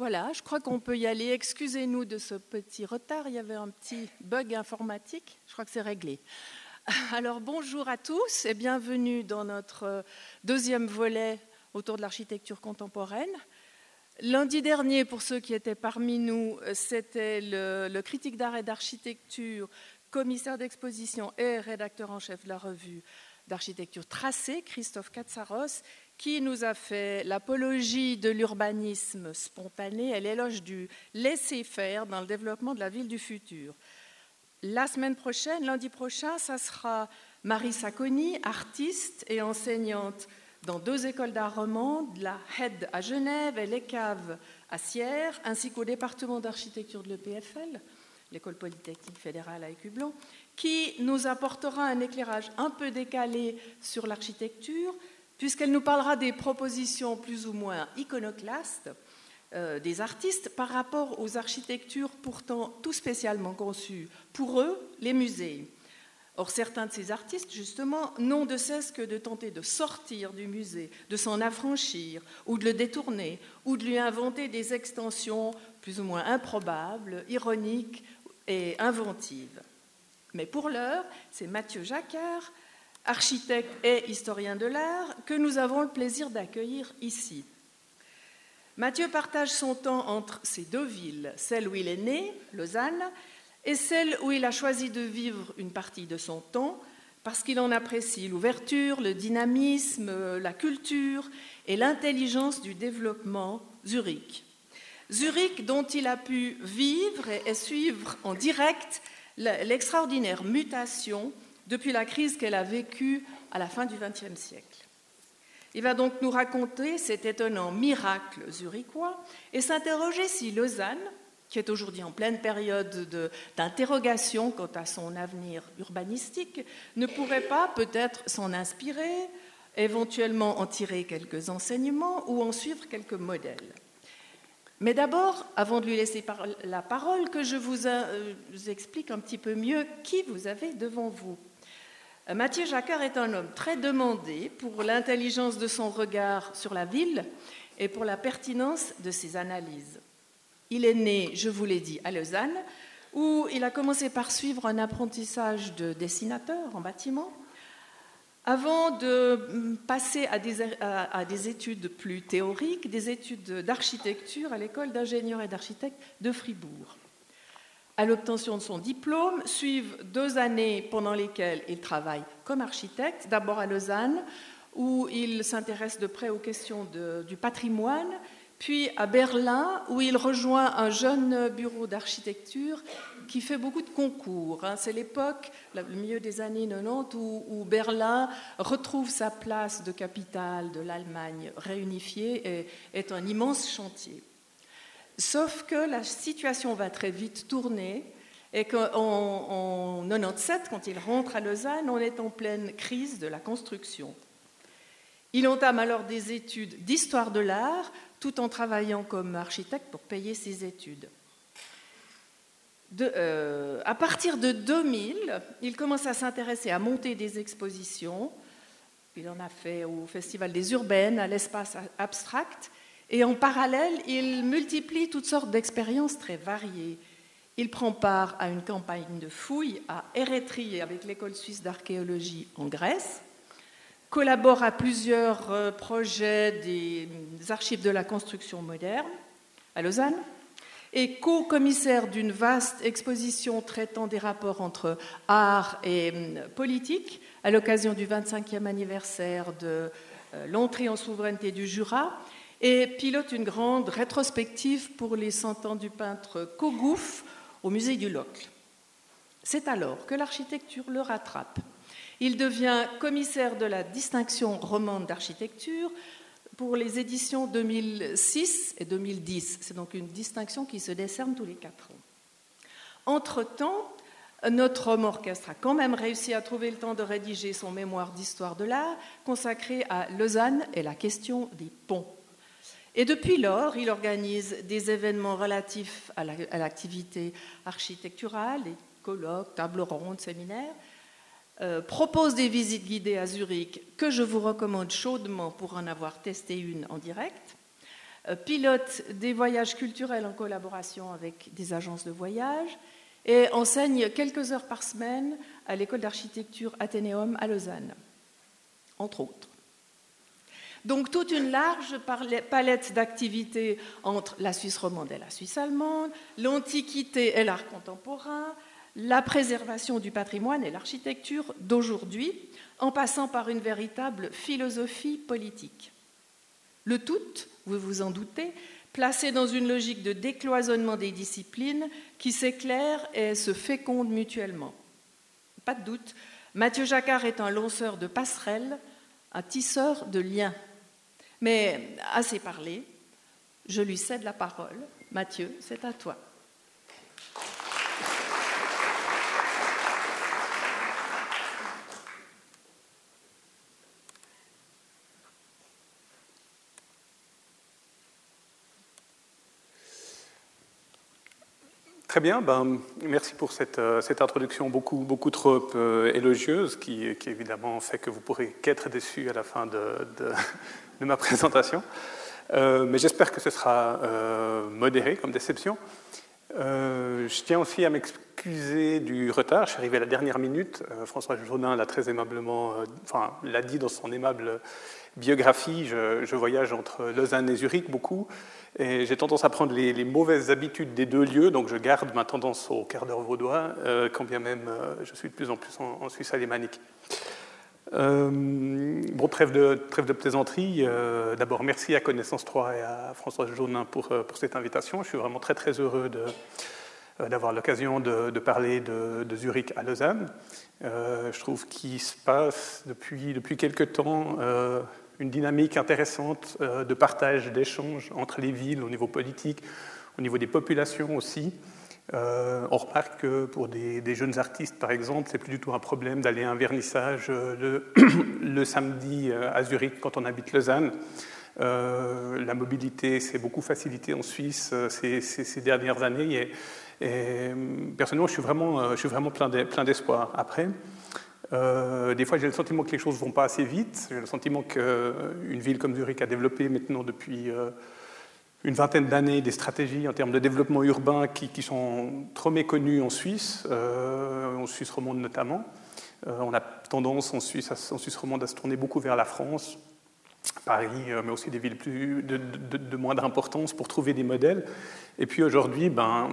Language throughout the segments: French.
Voilà, je crois qu'on peut y aller. Excusez-nous de ce petit retard, il y avait un petit bug informatique. Je crois que c'est réglé. Alors bonjour à tous et bienvenue dans notre deuxième volet autour de l'architecture contemporaine. Lundi dernier, pour ceux qui étaient parmi nous, c'était le, critique d'art et d'architecture, commissaire d'exposition et rédacteur en chef de la revue d'architecture tracée, Christophe Katsaros, qui nous a fait l'apologie de l'urbanisme spontané et l'éloge du laisser-faire dans le développement de la ville du futur. La semaine prochaine, lundi prochain, ça sera Marie Sacconi, artiste et enseignante dans deux écoles d'art romandes, la HED à Genève et l'ECAV à Sierre, ainsi qu'au département d'architecture de l'EPFL, l'école polytechnique fédérale à Écublon, qui nous apportera un éclairage un peu décalé sur l'architecture, puisqu'elle nous parlera des propositions plus ou moins iconoclastes euh, des artistes par rapport aux architectures pourtant tout spécialement conçues pour eux, les musées. Or, certains de ces artistes, justement, n'ont de cesse que de tenter de sortir du musée, de s'en affranchir, ou de le détourner, ou de lui inventer des extensions plus ou moins improbables, ironiques et inventives. Mais pour l'heure, c'est Mathieu Jacquard, architecte et historien de l'art, que nous avons le plaisir d'accueillir ici. Mathieu partage son temps entre ces deux villes, celle où il est né, Lausanne, et celle où il a choisi de vivre une partie de son temps, parce qu'il en apprécie l'ouverture, le dynamisme, la culture et l'intelligence du développement, Zurich. Zurich dont il a pu vivre et suivre en direct l'extraordinaire mutation depuis la crise qu'elle a vécue à la fin du XXe siècle. Il va donc nous raconter cet étonnant miracle zurichois et s'interroger si Lausanne, qui est aujourd'hui en pleine période d'interrogation quant à son avenir urbanistique, ne pourrait pas peut-être s'en inspirer, éventuellement en tirer quelques enseignements ou en suivre quelques modèles. Mais d'abord, avant de lui laisser la parole, que je vous, euh, explique un petit peu mieux qui vous avez devant vous. Mathieu Jacquard est un homme très demandé pour l'intelligence de son regard sur la ville et pour la pertinence de ses analyses. Il est né, je vous l'ai dit, à Lausanne, où il a commencé par suivre un apprentissage de dessinateur en bâtiment, avant de passer à des, études plus théoriques, des études d'architecture à l'école d'ingénieurs et d'architectes de Fribourg. À l'obtention de son diplôme, suivent deux années pendant lesquelles il travaille comme architecte, d'abord à Lausanne, où il s'intéresse de près aux questions du patrimoine, puis à Berlin, où il rejoint un jeune bureau d'architecture qui fait beaucoup de concours. Hein. C'est l'époque, le milieu des années 90, où, Berlin retrouve sa place de capitale de l'Allemagne réunifiée et est un immense chantier. Sauf que la situation va très vite tourner et qu'en 97, quand il rentre à Lausanne, on est en pleine crise de la construction. Il entame alors des études d'histoire de l'art tout en travaillant comme architecte pour payer ses études. Euh, à partir de 2000, il commence à s'intéresser à monter des expositions. Il en a fait au Festival des Urbaines, à l'espace abstract. Et en parallèle, il multiplie toutes sortes d'expériences très variées. Il prend part à une campagne de fouilles à Érythrée avec l'école suisse d'archéologie en Grèce, collabore à plusieurs euh, projets des archives de la construction moderne à Lausanne, et co-commissaire d'une vaste exposition traitant des rapports entre art et hum, politique à l'occasion du 25e anniversaire de euh, l'entrée en souveraineté du Jura et pilote une grande rétrospective pour les 100 ans du peintre Kogouf au musée du Locle. C'est alors que l'architecture le rattrape. Il devient commissaire de la distinction romande d'architecture, pour les éditions 2006 et 2010. C'est donc une distinction qui se décerne tous les quatre ans. Entre-temps, notre homme orchestre a quand même réussi à trouver le temps de rédiger son mémoire d'histoire de l'art consacré à Lausanne et la question des ponts. Et depuis lors, il organise des événements relatifs à l'activité architecturale, des colloques, tables rondes, séminaires, euh, propose des visites guidées à Zurich que je vous recommande chaudement pour en avoir testé une en direct. pilote des voyages culturels en collaboration avec des agences de voyage et enseigne quelques heures par semaine à l'école d'architecture Athénéum à Lausanne, entre autres. Donc toute une large palette d'activités entre la Suisse romande et la Suisse allemande, l'Antiquité et l'art contemporain, la préservation du patrimoine et l'architecture d'aujourd'hui, en passant par une véritable philosophie politique. Le tout, vous vous en doutez, placé dans une logique de décloisonnement des disciplines qui s'éclairent et se fécondent mutuellement. Pas de doute, Mathieu Jacquard est un lanceur de passerelles, un tisseur de liens. Mais assez parlé, je lui cède la parole. Mathieu, c'est à toi. Très bien, ben, merci pour cette, euh, cette, introduction beaucoup, beaucoup trop euh, élogieuse qui, qui, évidemment fait que vous pourrez qu'être déçu à la fin de, de, ma présentation. Euh, mais j'espère que ce sera modéré comme déception. je tiens aussi à m'excuser du retard. Je suis arrivé à la dernière minute. François Jaunin l'a très aimablement, enfin, l'a dit dans son aimable biographie. Je, voyage entre Lausanne et Zurich beaucoup. Et j'ai tendance à prendre les, mauvaises habitudes des deux lieux, donc je garde ma tendance au quart d'heure vaudois, euh, quand bien même euh, je suis de plus en plus en, Suisse alémanique. Euh, bon, trêve de, trêve de plaisanterie. D'abord, merci à Connaissance 3 et à François Jaunin pour, pour cette invitation. Je suis vraiment très très heureux d'avoir l'occasion de, parler de, Zurich à Lausanne. je trouve qu'il se passe depuis, depuis quelques temps une dynamique intéressante euh, de partage, d'échange entre les villes au niveau politique, au niveau des populations aussi. Euh, on remarque que pour des, jeunes artistes, par exemple, c'est plus du tout un problème d'aller à un vernissage euh, le, samedi à Zurich quand on habite Lausanne. la mobilité s'est beaucoup facilitée en Suisse ces, dernières années personnellement, je suis vraiment, je suis vraiment plein d'espoir. Après, euh, des fois, j'ai le sentiment que les choses ne vont pas assez vite. J'ai le sentiment qu'une ville comme Zurich a développé maintenant depuis euh, une vingtaine d'années des stratégies en termes de développement urbain qui, sont trop méconnues en Suisse, euh, en Suisse romande notamment. on a tendance en Suisse, en Suisse romande à se tourner beaucoup vers la France, Paris, mais aussi des villes plus, de, de, moindre importance pour trouver des modèles. Et puis aujourd'hui, ben,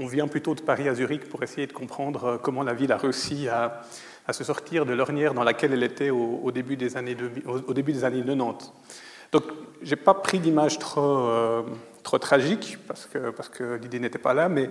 on vient plutôt de Paris à Zurich pour essayer de comprendre comment la ville a réussi à, se sortir de l'ornière dans laquelle elle était au, début, des années au, début des années 90. Donc, je n'ai pas pris d'image trop, euh, trop tragique, parce que, parce que l'idée n'était pas là, mais euh,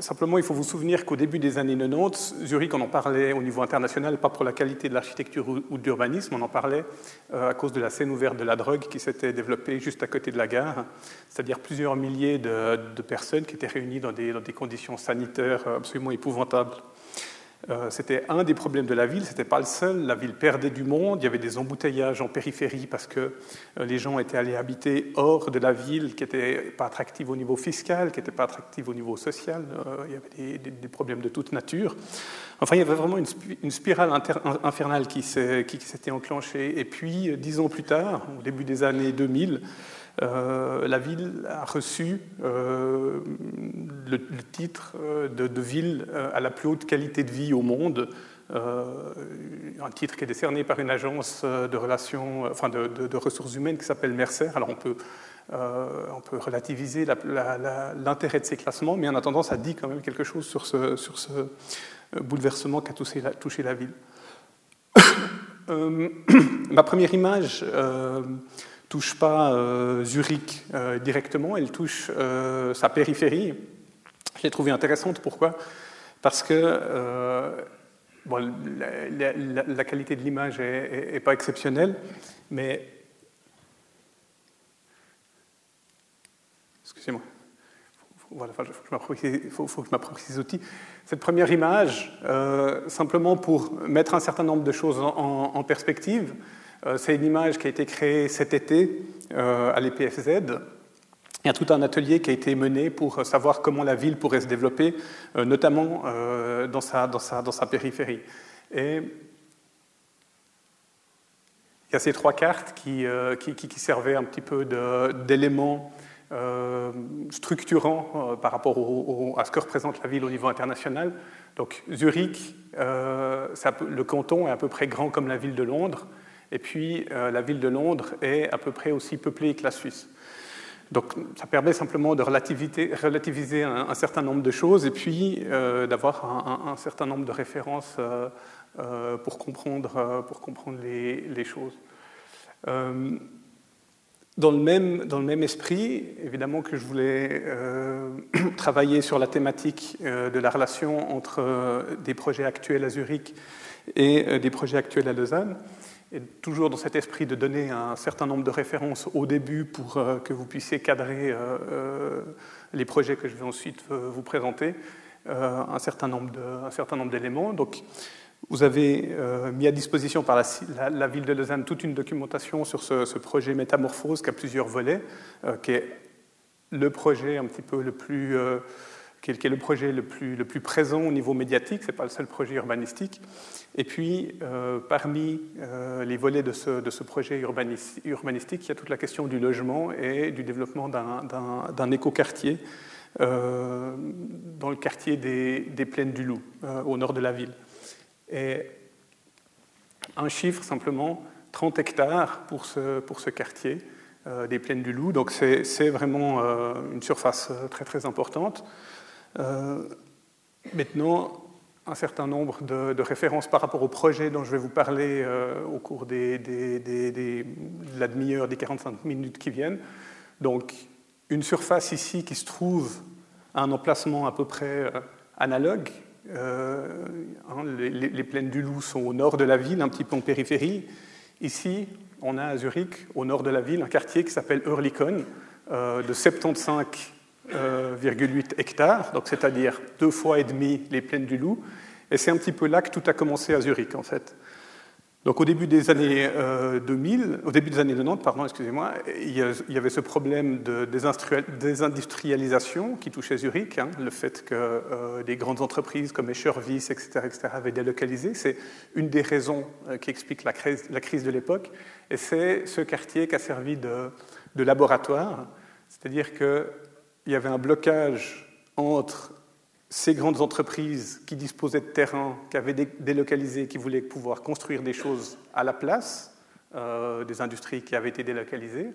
simplement, il faut vous souvenir qu'au début des années 90, Zurich, on en parlait au niveau international, pas pour la qualité de l'architecture ou, de l'urbanisme, on en parlait euh, à cause de la scène ouverte de la drogue qui s'était développée juste à côté de la gare, c'est-à-dire plusieurs milliers de, personnes qui étaient réunies dans des conditions sanitaires absolument épouvantables. Euh, c'était un des problèmes de la ville, ce n'était pas le seul. La ville perdait du monde, il y avait des embouteillages en périphérie parce que euh, les gens étaient allés habiter hors de la ville, qui n'était pas attractive au niveau fiscal, qui n'était pas attractive au niveau social. Euh, il y avait des, problèmes de toute nature. Enfin, il y avait vraiment une, spirale infernale qui s'était enclenchée. Et puis, dix ans plus tard, au début des années 2000, euh, la ville a reçu euh, le, titre euh, de, ville à la plus haute qualité de vie au monde, un titre qui est décerné par une agence de relations, enfin de, ressources humaines qui s'appelle Mercer. Alors on peut, relativiser l'intérêt de ces classements, mais en attendant, ça dit quand même quelque chose sur ce, bouleversement qui a touché touché la ville. ma première image touche pas euh, Zurich euh, directement, elle touche euh, sa périphérie. Je l'ai trouvée intéressante. Pourquoi? Parce que bon, la, qualité de l'image n'est pas exceptionnelle, mais... Excusez-moi. Il faut, que je m'approprie ces outils. Cette première image, simplement pour mettre un certain nombre de choses en, perspective, c'est une image qui a été créée cet été euh, à l'EPFZ. Il y a tout un atelier qui a été mené pour savoir comment la ville pourrait se développer, euh, notamment dans sa, périphérie. Et il y a ces trois cartes qui, servaient un petit peu d'éléments structurants par rapport à ce que représente la ville au niveau international. Donc Zurich, le canton est à peu près grand comme la ville de Londres, et puis la ville de Londres est à peu près aussi peuplée que la Suisse. Donc ça permet simplement de relativiser un, certain nombre de choses et puis euh, d'avoir un, certain nombre de références euh, euh, pour comprendre, comprendre les, choses. Dans le, même, dans le, même, esprit, évidemment que je voulais travailler sur la thématique de la relation entre des projets actuels à Zurich et des projets actuels à Lausanne et toujours dans cet esprit de donner un certain nombre de références au début pour euh, que vous puissiez cadrer euh, euh, les projets que je vais ensuite vous présenter, un certain nombre d'éléments. Donc, vous avez mis à disposition par la, ville de Lausanne toute une documentation sur ce, projet Métamorphose qui a plusieurs volets, qui est le projet un petit peu le plus qui est, le projet le plus, présent au niveau médiatique, ce n'est pas le seul projet urbanistique. Et puis, euh, parmi euh, les volets de ce, projet urbanistique, il y a toute la question du logement et du développement d'un écoquartier euh, dans le quartier des, Plaines du Loup, au nord de la ville. Et un chiffre simplement, 30 hectares pour ce, pour ce quartier des Plaines du Loup. Donc c'est vraiment une surface très très importante. Maintenant, un certain nombre de, références par rapport au projet dont je vais vous parler euh, au cours de la demi-heure, des 45 minutes qui viennent. Donc, une surface ici qui se trouve à un emplacement à peu près euh, analogue. Euh, hein, les, plaines du Loup sont au nord de la ville, un petit peu en périphérie. Ici, on a à Zurich, au nord de la ville, un quartier qui s'appelle Hurlikon, de 75 8 hectares, donc c'est-à-dire deux fois et demi les plaines du Loup. Et c'est un petit peu là que tout a commencé à Zurich, en fait. Donc au début des années 2000, euh, au début des années 90, pardon, excusez-moi, il y avait ce problème de désindustrialisation qui touchait Zurich, hein, le fait que euh, des grandes entreprises comme Eschervis, etc., etc., avaient délocalisé. C'est une des raisons euh, qui explique la crise, la crise de l'époque. Et c'est ce quartier qui a servi de, de laboratoire, c'est-à-dire que il y avait un blocage entre ces grandes entreprises qui disposaient de terrain, qui avaient délocalisé, qui voulaient pouvoir construire des choses à la place euh, des industries qui avaient été délocalisées.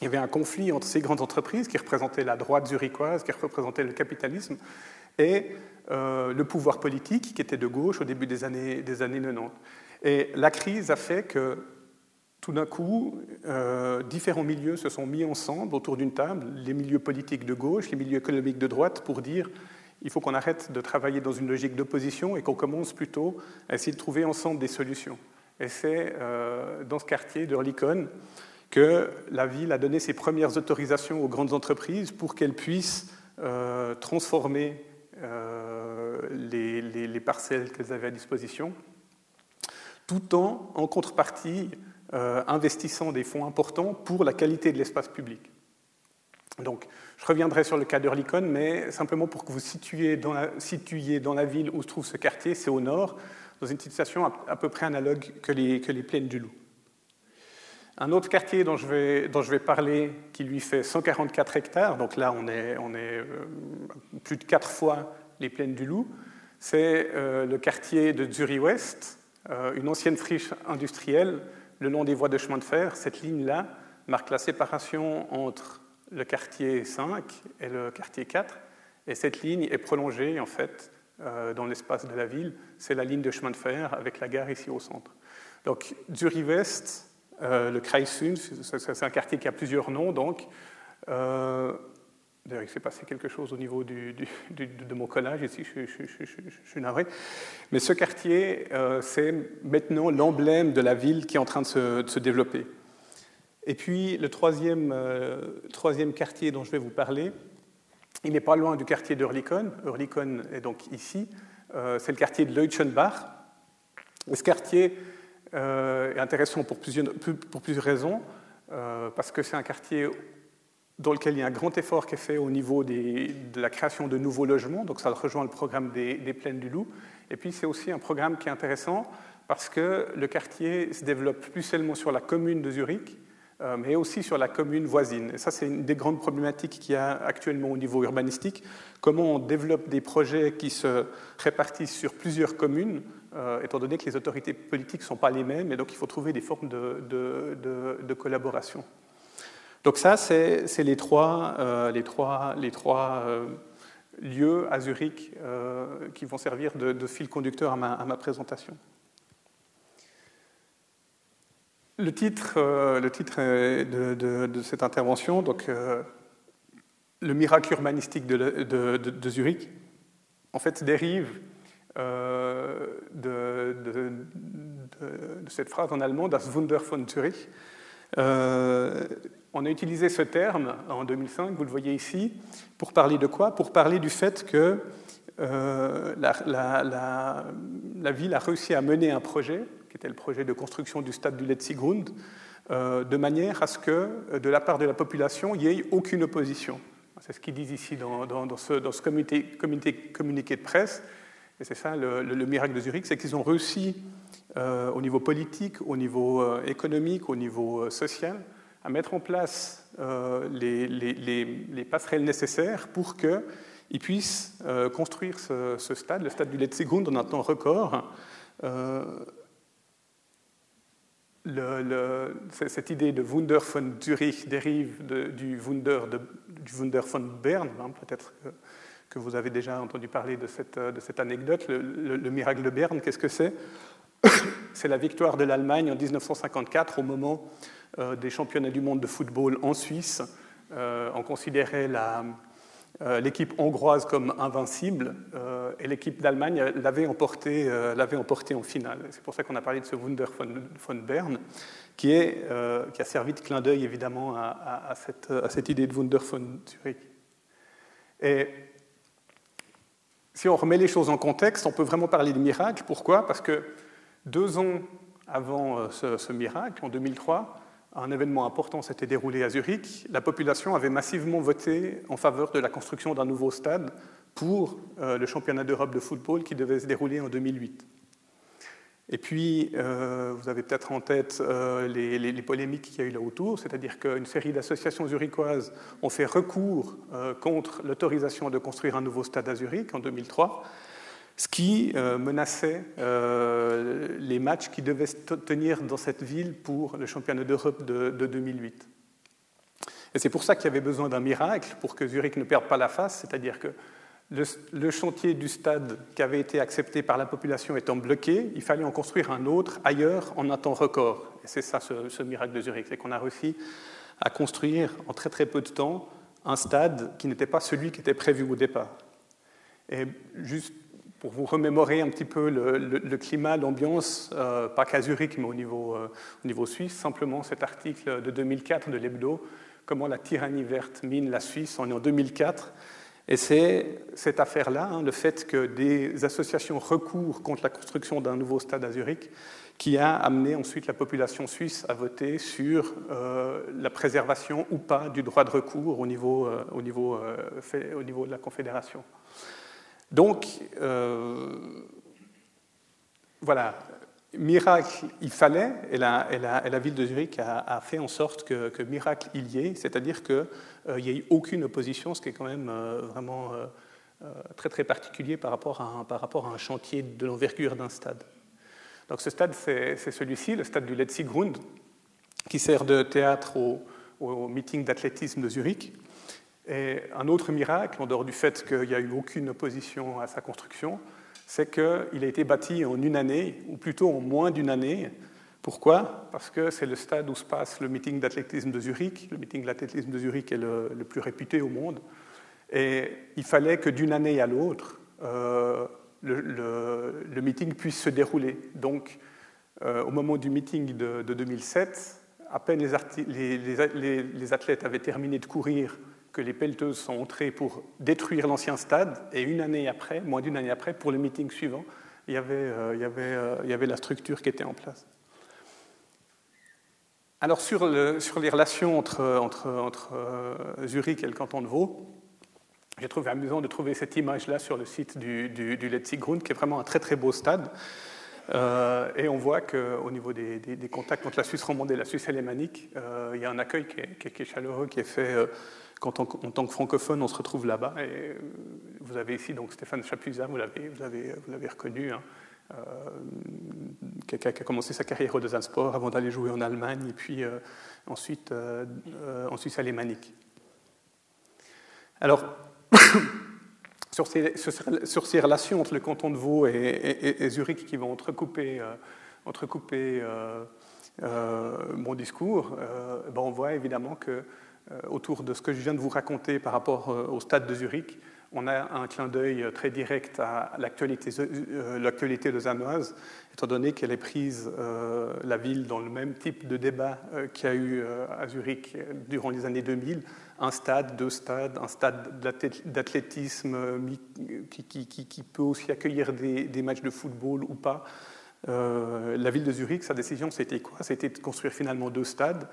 Il y avait un conflit entre ces grandes entreprises qui représentaient la droite zurichoise, qui représentaient le capitalisme, et euh, le pouvoir politique qui était de gauche au début des années 90. Et la crise a fait que tout d'un coup, euh, différents milieux se sont mis ensemble autour d'une table, les milieux politiques de gauche, les milieux économiques de droite, pour dire il faut qu'on arrête de travailler dans une logique d'opposition et qu'on commence plutôt à essayer de trouver ensemble des solutions. Et c'est euh, dans ce quartier d'Urlicon que la ville a donné ses premières autorisations aux grandes entreprises pour qu'elles puissent euh, transformer les, les, parcelles qu'elles avaient à disposition, tout en, en contrepartie, euh, investissant des fonds importants pour la qualité de l'espace public. Donc, je reviendrai sur le cas d'Urlicon, mais simplement pour que vous situiez dans, la, ville où se trouve ce quartier, c'est au nord, dans une situation à, peu près analogue que les, plaines du Loup. Un autre quartier dont je, vais, dont je vais parler, qui lui fait 144 hectares, donc là on est, on est euh, plus de quatre fois les plaines du Loup, c'est euh, le quartier de Zurich-Ouest, une ancienne friche industrielle le long des voies de chemin de fer, cette ligne-là marque la séparation entre le quartier 5 et le quartier 4. Et cette ligne est prolongée, en fait, euh, dans l'espace de la ville. C'est la ligne de chemin de fer avec la gare ici au centre. Donc, Zurich-West, euh, le Kreisund, c'est un quartier qui a plusieurs noms, donc. Euh, D'ailleurs, il s'est passé quelque chose au niveau de mon collage ici, je, suis navré. Mais ce quartier, euh, c'est maintenant l'emblème de la ville qui est en train de se, développer. Et puis, le troisième, euh, troisième, quartier dont je vais vous parler, il n'est pas loin du quartier d'Urlikon. Urlikon est donc ici. Euh, c'est le quartier de Leutschenbach. Et ce quartier est intéressant pour plusieurs, pour plusieurs raisons, parce que c'est un quartier dans lequel il y a un grand effort qui est fait au niveau de la création de nouveaux logements, donc ça rejoint le programme des, Plaines du Loup. Et puis c'est aussi un programme qui est intéressant parce que le quartier se développe plus seulement sur la commune de Zurich, euh, mais aussi sur la commune voisine. Et ça, c'est une des grandes problématiques qu'il y a actuellement au niveau urbanistique. Comment on développe des projets qui se répartissent sur plusieurs communes, euh, étant donné que les autorités politiques ne sont pas les mêmes, et donc il faut trouver des formes de, collaboration. Donc ça, c'est les trois, euh, trois lieux à Zurich qui vont servir de, fil conducteur à ma présentation. Le titre, euh, de, cette intervention, donc, euh, le miracle urbanistique de, Zurich, en fait, dérive euh, de, cette phrase en allemand, Das Wunder von Zurich. On a utilisé ce terme en 2005, vous le voyez ici, pour parler de quoi? Pour parler du fait que la, la, ville a réussi à mener un projet qui était le projet de construction du stade du Letzigrund, euh, de manière à ce que, euh, de la part de la population, il n'y ait aucune opposition. C'est ce qu'ils disent ici dans, ce, communiqué de presse. Et c'est ça le, miracle de Zurich, c'est qu'ils ont réussi euh, au niveau politique, au niveau économique, au niveau social, à mettre en place les, les, passerelles nécessaires pour qu'ils puissent construire ce, stade, le stade du Letzigrund, en un temps record, cette idée de Wunder von Zurich dérive du, Wunder du Wunder von Bern. Hein, peut-être que, vous avez déjà entendu parler de cette, de cette anecdote. Le, miracle de Berne, qu'est-ce que c'est? C'est la victoire de l'Allemagne en 1954 au moment euh, des championnats du monde de football en Suisse. Euh, on considérait euh, l'équipe hongroise comme invincible et l'équipe d'Allemagne l'avait emporté, l'avait emporté en finale. C'est pour ça qu'on a parlé de ce Wunder von, Bern, qui a servi de clin d'œil évidemment à, cette, à, cette, idée de Wunder von Zurich. Et si on remet les choses en contexte, on peut vraiment parler de miracle. Pourquoi? Parce que deux ans avant ce, ce miracle, en 2003, un événement important s'était déroulé à Zurich. La population avait massivement voté en faveur de la construction d'un nouveau stade pour euh, le championnat d'Europe de football qui devait se dérouler en 2008. Et puis, euh, vous avez peut-être en tête euh, les, polémiques qu'il y a eu là autour, c'est-à-dire qu'une série d'associations zurichoises ont fait recours contre l'autorisation de construire un nouveau stade à Zurich en 2003 ce qui euh, menaçait euh, les matchs qui devaient se tenir dans cette ville pour le championnat d'Europe de, 2008. Et c'est pour ça qu'il y avait besoin d'un miracle pour que Zurich ne perde pas la face, c'est-à-dire que le, chantier du stade qui avait été accepté par la population étant bloqué, il fallait en construire un autre ailleurs en un temps record. Et c'est ça ce, ce, miracle de Zurich, c'est qu'on a réussi à construire en très très peu de temps un stade qui n'était pas celui qui était prévu au départ. Et juste pour vous remémorer un petit peu le, climat, l'ambiance, euh, pas qu'à Zurich, mais au niveau, euh, au niveau suisse, simplement cet article de 2004 de l'Hebdo, Comment la tyrannie verte mine la Suisse, on est en 2004. Et c'est cette affaire-là, hein, le fait que des associations recourent contre la construction d'un nouveau stade à Zurich, qui a amené ensuite la population suisse à voter sur euh, la préservation ou pas du droit de recours au niveau, au niveau, au niveau de la Confédération. Donc, euh, voilà, miracle, il fallait, et la, ville de Zurich a, fait en sorte que, miracle, il y ait, c'est-à-dire qu'il euh, n'y ait aucune opposition, ce qui est quand même euh, vraiment très très particulier par rapport à un, chantier de l'envergure d'un stade. Donc ce stade, c'est celui-ci, le stade du Letzigrund, qui sert de théâtre au meeting d'athlétisme de Zurich. Et un autre miracle, en dehors du fait qu'il n'y a eu aucune opposition à sa construction, c'est qu'il a été bâti en une année, ou plutôt en moins d'une année. Pourquoi? Parce que c'est le stade où se passe le meeting d'athlétisme de Zurich. Le meeting d'athlétisme de Zurich est le, plus réputé au monde. Et il fallait que d'une année à l'autre, euh, le, meeting puisse se dérouler. Donc, euh, au moment du meeting de, 2007, à peine les, athlètes avaient terminé de courir que les pelleteuses sont entrées pour détruire l'ancien stade, et une année après, moins d'une année après, pour le meeting suivant, il y avait, euh, euh, la structure qui était en place. Alors sur, le, sur les relations entre euh, Zurich et le canton de Vaud, j'ai trouvé amusant de trouver cette image-là sur le site du, du, du Letzigrund, qui est vraiment un très très beau stade. et on voit qu'au niveau des, contacts entre la Suisse romande et la Suisse alémanique, il y a un accueil qui est, chaleureux, qui est fait quand en, tant que francophone, on se retrouve là-bas. Et vous avez ici donc Stéphane Chapuisat, vous l'avez, vous l'avez, vous l'avez reconnu. Hein. quelqu'un qui a commencé sa carrière au Sport avant d'aller jouer en Allemagne et puis ensuite en Suisse alémanique. Alors, sur, ces, relations entre le canton de Vaud et, Zurich qui vont entrecouper, euh, entrecouper euh, euh, mon discours, ben on voit évidemment que autour de ce que je viens de vous raconter par rapport au stade de Zurich, on a un clin d'œil très direct à l'actualité, l'actualité lausannoise, étant donné qu'elle est prise, la ville, dans le même type de débat qu'il y a eu à Zurich durant les années 2000, un stade, deux stades, un stade d'athlétisme euh, qui, peut aussi accueillir des, matchs de football ou pas. Euh, la ville de Zurich, sa décision, c'était quoi? C'était de construire finalement deux stades,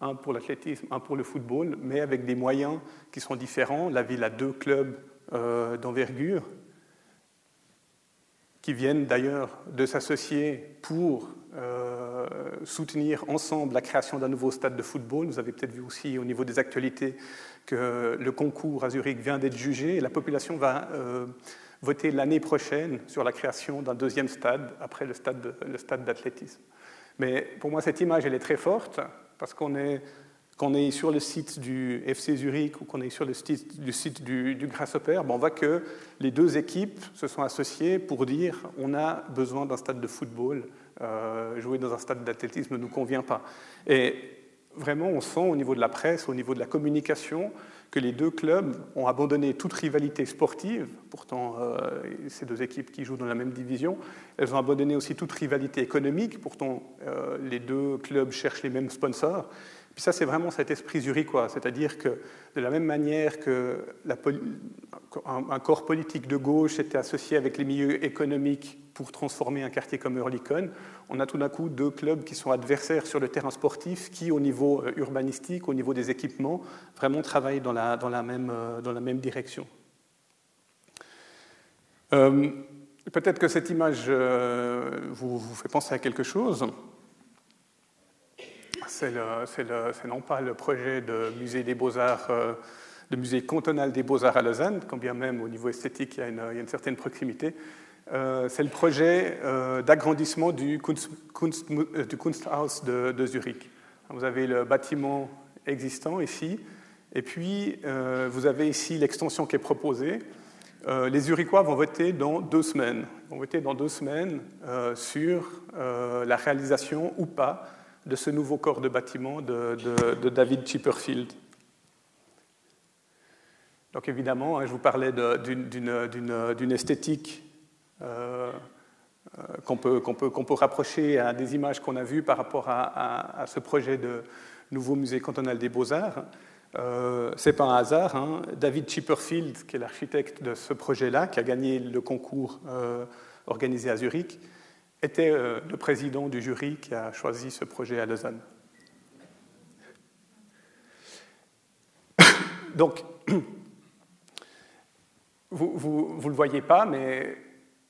un pour l'athlétisme, un pour le football, mais avec des moyens qui sont différents. La ville a deux clubs euh, d'envergure qui viennent d'ailleurs de s'associer pour euh, soutenir ensemble la création d'un nouveau stade de football. Vous avez peut-être vu aussi au niveau des actualités que le concours à Zurich vient d'être jugé et la population va euh, voter l'année prochaine sur la création d'un deuxième stade après le stade, le stade d'athlétisme. Mais pour moi, cette image, elle est très forte parce qu'on est qu'on est sur le site du FC Zurich ou qu'on est sur le site, du site du, Grasshopper, ben, on voit que les deux équipes se sont associées pour dire on a besoin d'un stade de football, euh, jouer dans un stade d'athlétisme ne nous convient pas. Et vraiment, on sent au niveau de la presse, au niveau de la communication, que les deux clubs ont abandonné toute rivalité sportive, pourtant euh, ces deux équipes qui jouent dans la même division, elles ont abandonné aussi toute rivalité économique, pourtant euh, les deux clubs cherchent les mêmes sponsors, puis ça, c'est vraiment cet esprit zurichois, c'est-à-dire que de la même manière que un, corps politique de gauche était associé avec les milieux économiques pour transformer un quartier comme Hurlicon, on a tout d'un coup deux clubs qui sont adversaires sur le terrain sportif, qui au niveau euh, urbanistique, au niveau des équipements, vraiment travaillent dans la, euh, même direction. Euh, peut-être que cette image vous fait penser à quelque chose c'est non pas le projet de musée des beaux-arts, euh, de musée cantonal des beaux-arts à Lausanne, quand bien même au niveau esthétique il y a une, certaine proximité. Euh, c'est le projet euh, d'agrandissement du, Kunsthaus de, Zurich. Vous avez le bâtiment existant ici, et puis vous avez ici l'extension qui est proposée. les Zurichois vont voter dans deux semaines. Vont voter dans deux semaines sur la réalisation ou pas de ce nouveau corps de bâtiment de, David Chipperfield. Donc évidemment, hein, je vous parlais d'une esthétique euh, euh, qu'on peut, rapprocher à des images qu'on a vues par rapport à, ce projet de nouveau musée cantonal des beaux-arts. Euh, Ce n'est pas un hasard. Hein. David Chipperfield, qui est l'architecte de ce projet-là, qui a gagné le concours euh, organisé à Zurich, était euh, le président du jury qui a choisi ce projet à Lausanne. Donc, vous ne le voyez pas, mais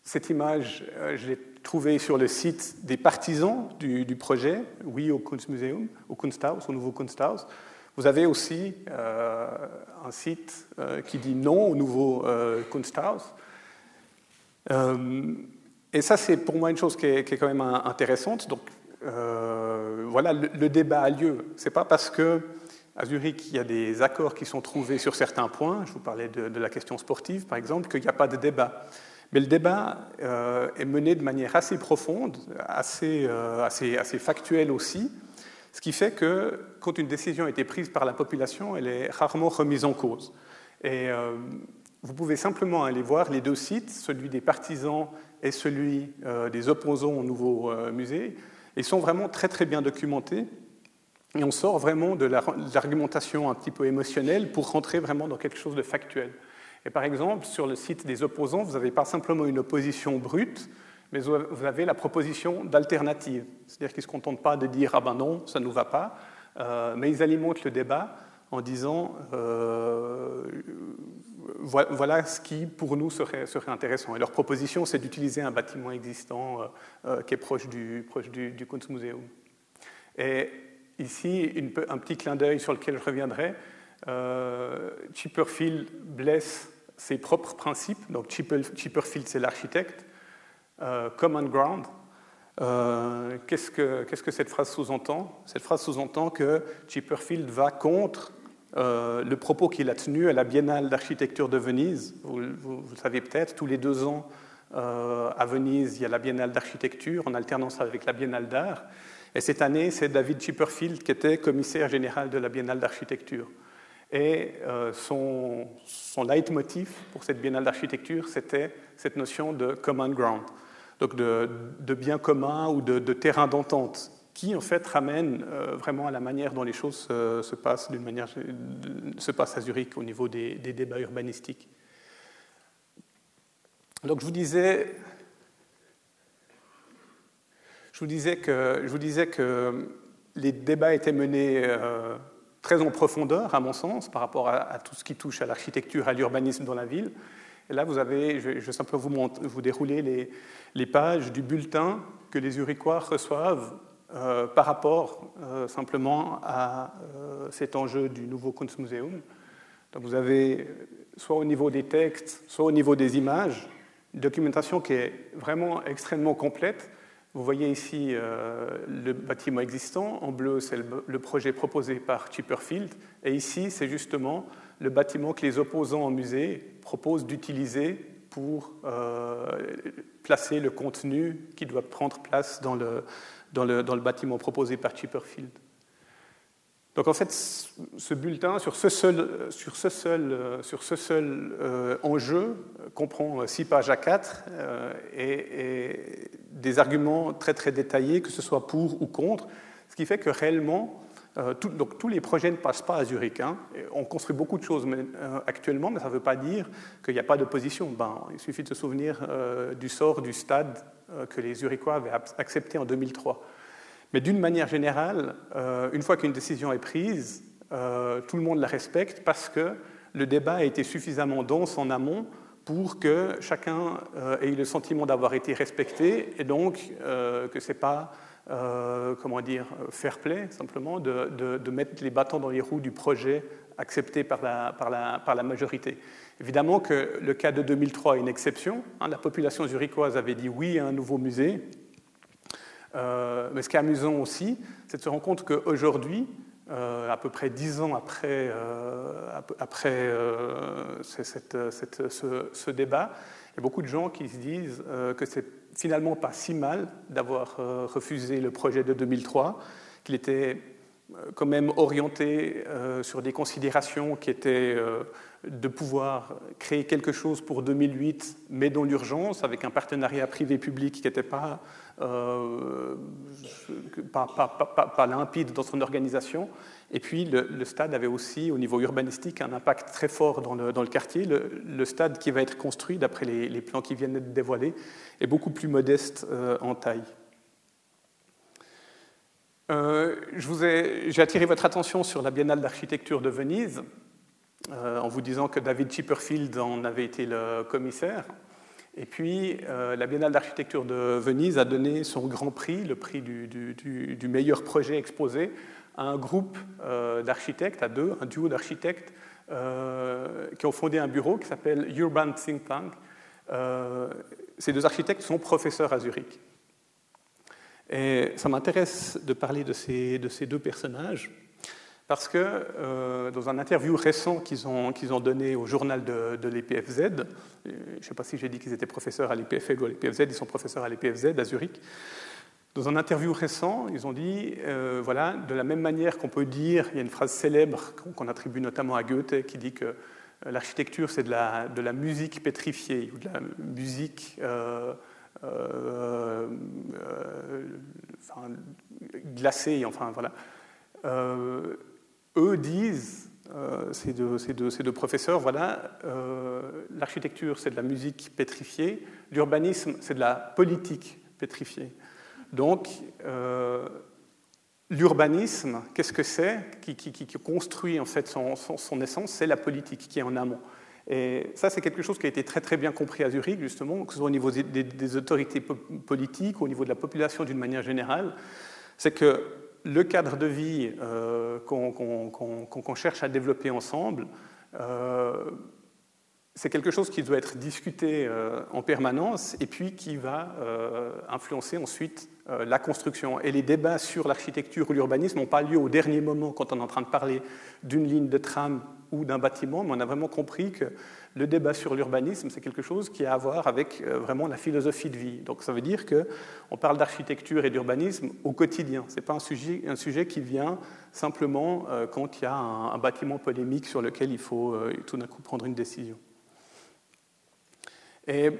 cette image, euh, je l'ai trouvée sur le site des partisans du, projet, oui au Kunstmuseum, au Kunsthaus, au nouveau Kunsthaus. Vous avez aussi euh, un site qui dit non au nouveau Kunsthaus. Et ça, c'est pour moi une chose qui est, quand même intéressante. Donc, euh, voilà, le, débat a lieu. C'est pas parce que à Zurich, il y a des accords qui sont trouvés sur certains points, je vous parlais de, la question sportive par exemple, qu'il n'y a pas de débat. Mais le débat euh, est mené de manière assez profonde, euh, assez factuelle aussi, ce qui fait que quand une décision a été prise par la population, elle est rarement remise en cause. Et vous pouvez simplement aller voir les deux sites, celui des partisans et celui euh, des opposants au nouveau euh, musée. Ils sont vraiment très très bien documentés et on sort vraiment de l'argumentation un petit peu émotionnelle pour rentrer vraiment dans quelque chose de factuel. Et par exemple, sur le site des opposants, vous n'avez pas simplement une opposition brute, mais vous avez la proposition d'alternative. C'est-à-dire qu'ils ne se contentent pas de dire Ah ben non, ça ne nous va pas, euh, mais ils alimentent le débat en disant voilà ce qui, pour nous, serait, intéressant. Et leur proposition, c'est d'utiliser un bâtiment existant qui est proche du, Kunstmuseum. Et ici, un petit clin d'œil sur lequel je reviendrai. Chipperfield blesse ses propres principes. Donc Chipperfield, c'est l'architecte. Common Ground, euh, qu'est-ce, que, qu'est-ce que cette phrase sous-entend? Cette phrase sous-entend que Chipperfield va contre euh, le propos qu'il a tenu à la Biennale d'architecture de Venise. Vous, le savez peut-être, tous les deux ans euh, à Venise, il y a la Biennale d'architecture en alternance avec la Biennale d'art. Et cette année, c'est David Chipperfield qui était commissaire général de la Biennale d'architecture. Et son, son leitmotiv pour cette Biennale d'architecture, c'était cette notion de common ground donc de, biens communs ou de, terrains d'entente, qui en fait ramène euh, vraiment à la manière dont les choses se, passent, manière, se passent à Zurich au niveau des, débats urbanistiques. Donc je vous disais, je vous disais que, les débats étaient menés euh, très en profondeur, à mon sens, par rapport à, tout ce qui touche à l'architecture, à l'urbanisme dans la ville. Et là, vous avez, je vais simplement vous, dérouler les, pages du bulletin que les Uriquois reçoivent euh, par rapport euh, simplement à euh, cet enjeu du nouveau Kunstmuseum. Donc vous avez, soit au niveau des textes, soit au niveau des images, une documentation qui est vraiment extrêmement complète. Vous voyez ici le bâtiment existant. En bleu, c'est le, projet proposé par Chipperfield. Et ici, c'est justement le bâtiment que les opposants au musée proposent d'utiliser pour placer le contenu qui doit prendre place dans le, dans le, bâtiment proposé par Chipperfield. Donc en fait, ce bulletin, sur ce seul, sur ce seul, sur ce seul euh, enjeu, comprend six pages à quatre et, des arguments très très détaillés, que ce soit pour ou contre, ce qui fait que réellement, euh, donc tous les projets ne passent pas à Zurich. Hein. On construit beaucoup de choses euh, actuellement, mais ça ne veut pas dire qu'il n'y a pas d'opposition. Ben, il suffit de se souvenir euh, du sort du stade que les Zurichois avaient accepté en 2003. Mais d'une manière générale, une fois qu'une décision est prise, tout le monde la respecte parce que le débat a été suffisamment dense en amont pour que chacun ait le sentiment d'avoir été respecté et donc que ce n'est pas euh, comment dire, fair play, simplement, de, mettre les bâtons dans les roues du projet accepté par la, par la, par la majorité. Évidemment que le cas de 2003 est une exception. Hein. la population zurichoise avait dit oui à un nouveau musée. Euh, mais ce qui est amusant aussi, c'est de se rendre compte qu'aujourd'hui, euh, à peu près dix ans après, après ce, ce, débat, il y a beaucoup de gens qui se disent que c'est finalement pas si mal d'avoir euh, refusé le projet de 2003, qu'il était euh, quand même orienté euh, sur des considérations qui étaient de pouvoir créer quelque chose pour 2008, mais dans l'urgence, avec un partenariat privé-public qui n'était pas, limpide dans son organisation. Et puis le, stade avait aussi, au niveau urbanistique, un impact très fort dans le, dans le quartier. Le, stade qui va être construit, d'après les, plans qui viennent d'être dévoilés, est beaucoup plus modeste en taille. Euh, J'ai attiré votre attention sur la Biennale d'architecture de Venise, euh, en vous disant que David Chipperfield en avait été le commissaire. Et puis, euh, la Biennale d'architecture de Venise a donné son grand prix, le prix du, du, meilleur projet exposé, un groupe euh, d'architectes, à deux, un duo d'architectes, qui ont fondé un bureau qui s'appelle Urban Think Tank. ces deux architectes sont professeurs à Zurich. Et ça m'intéresse de parler de ces, de ces, deux personnages parce que euh, dans un interview récent qu'ils ont, donné au journal de, l'EPFZ, euh, je ne sais pas si j'ai dit qu'ils étaient professeurs à l'EPFZ ou à l'EPFZ, ils sont professeurs à l'EPFZ à Zurich. Dans un interview récent, ils ont dit, euh, voilà, de la même manière qu'on peut dire, il y a une phrase célèbre qu'on attribue notamment à Goethe qui dit que l'architecture c'est de la, musique pétrifiée ou de la musique euh, euh, enfin, voilà. Euh, eux disent, ces, deux, ces, deux, professeurs, voilà, l'architecture c'est de la musique pétrifiée, l'urbanisme c'est de la politique pétrifiée. Donc, l'urbanisme, qu'est-ce que c'est qui, construit en fait son essence? C'est la politique qui est en amont. Et ça, c'est quelque chose qui a été très très bien compris à Zurich, justement, que ce soit au niveau des, autorités politiques, au niveau de la population d'une manière générale. C'est que le cadre de vie euh, qu'on cherche à développer ensemble, euh, c'est quelque chose qui doit être discuté euh, en permanence et puis qui va influencer ensuite la construction. Et les débats sur l'architecture ou l'urbanisme n'ont pas lieu au dernier moment quand on est en train de parler d'une ligne de tram ou d'un bâtiment, mais on a vraiment compris que le débat sur l'urbanisme, c'est quelque chose qui a à voir avec euh, vraiment la philosophie de vie. Donc ça veut dire qu'on parle d'architecture et d'urbanisme au quotidien. Ce n'est pas un sujet, un sujet qui vient simplement euh, quand il y a un, bâtiment polémique sur lequel il faut euh, tout d'un coup prendre une décision. Et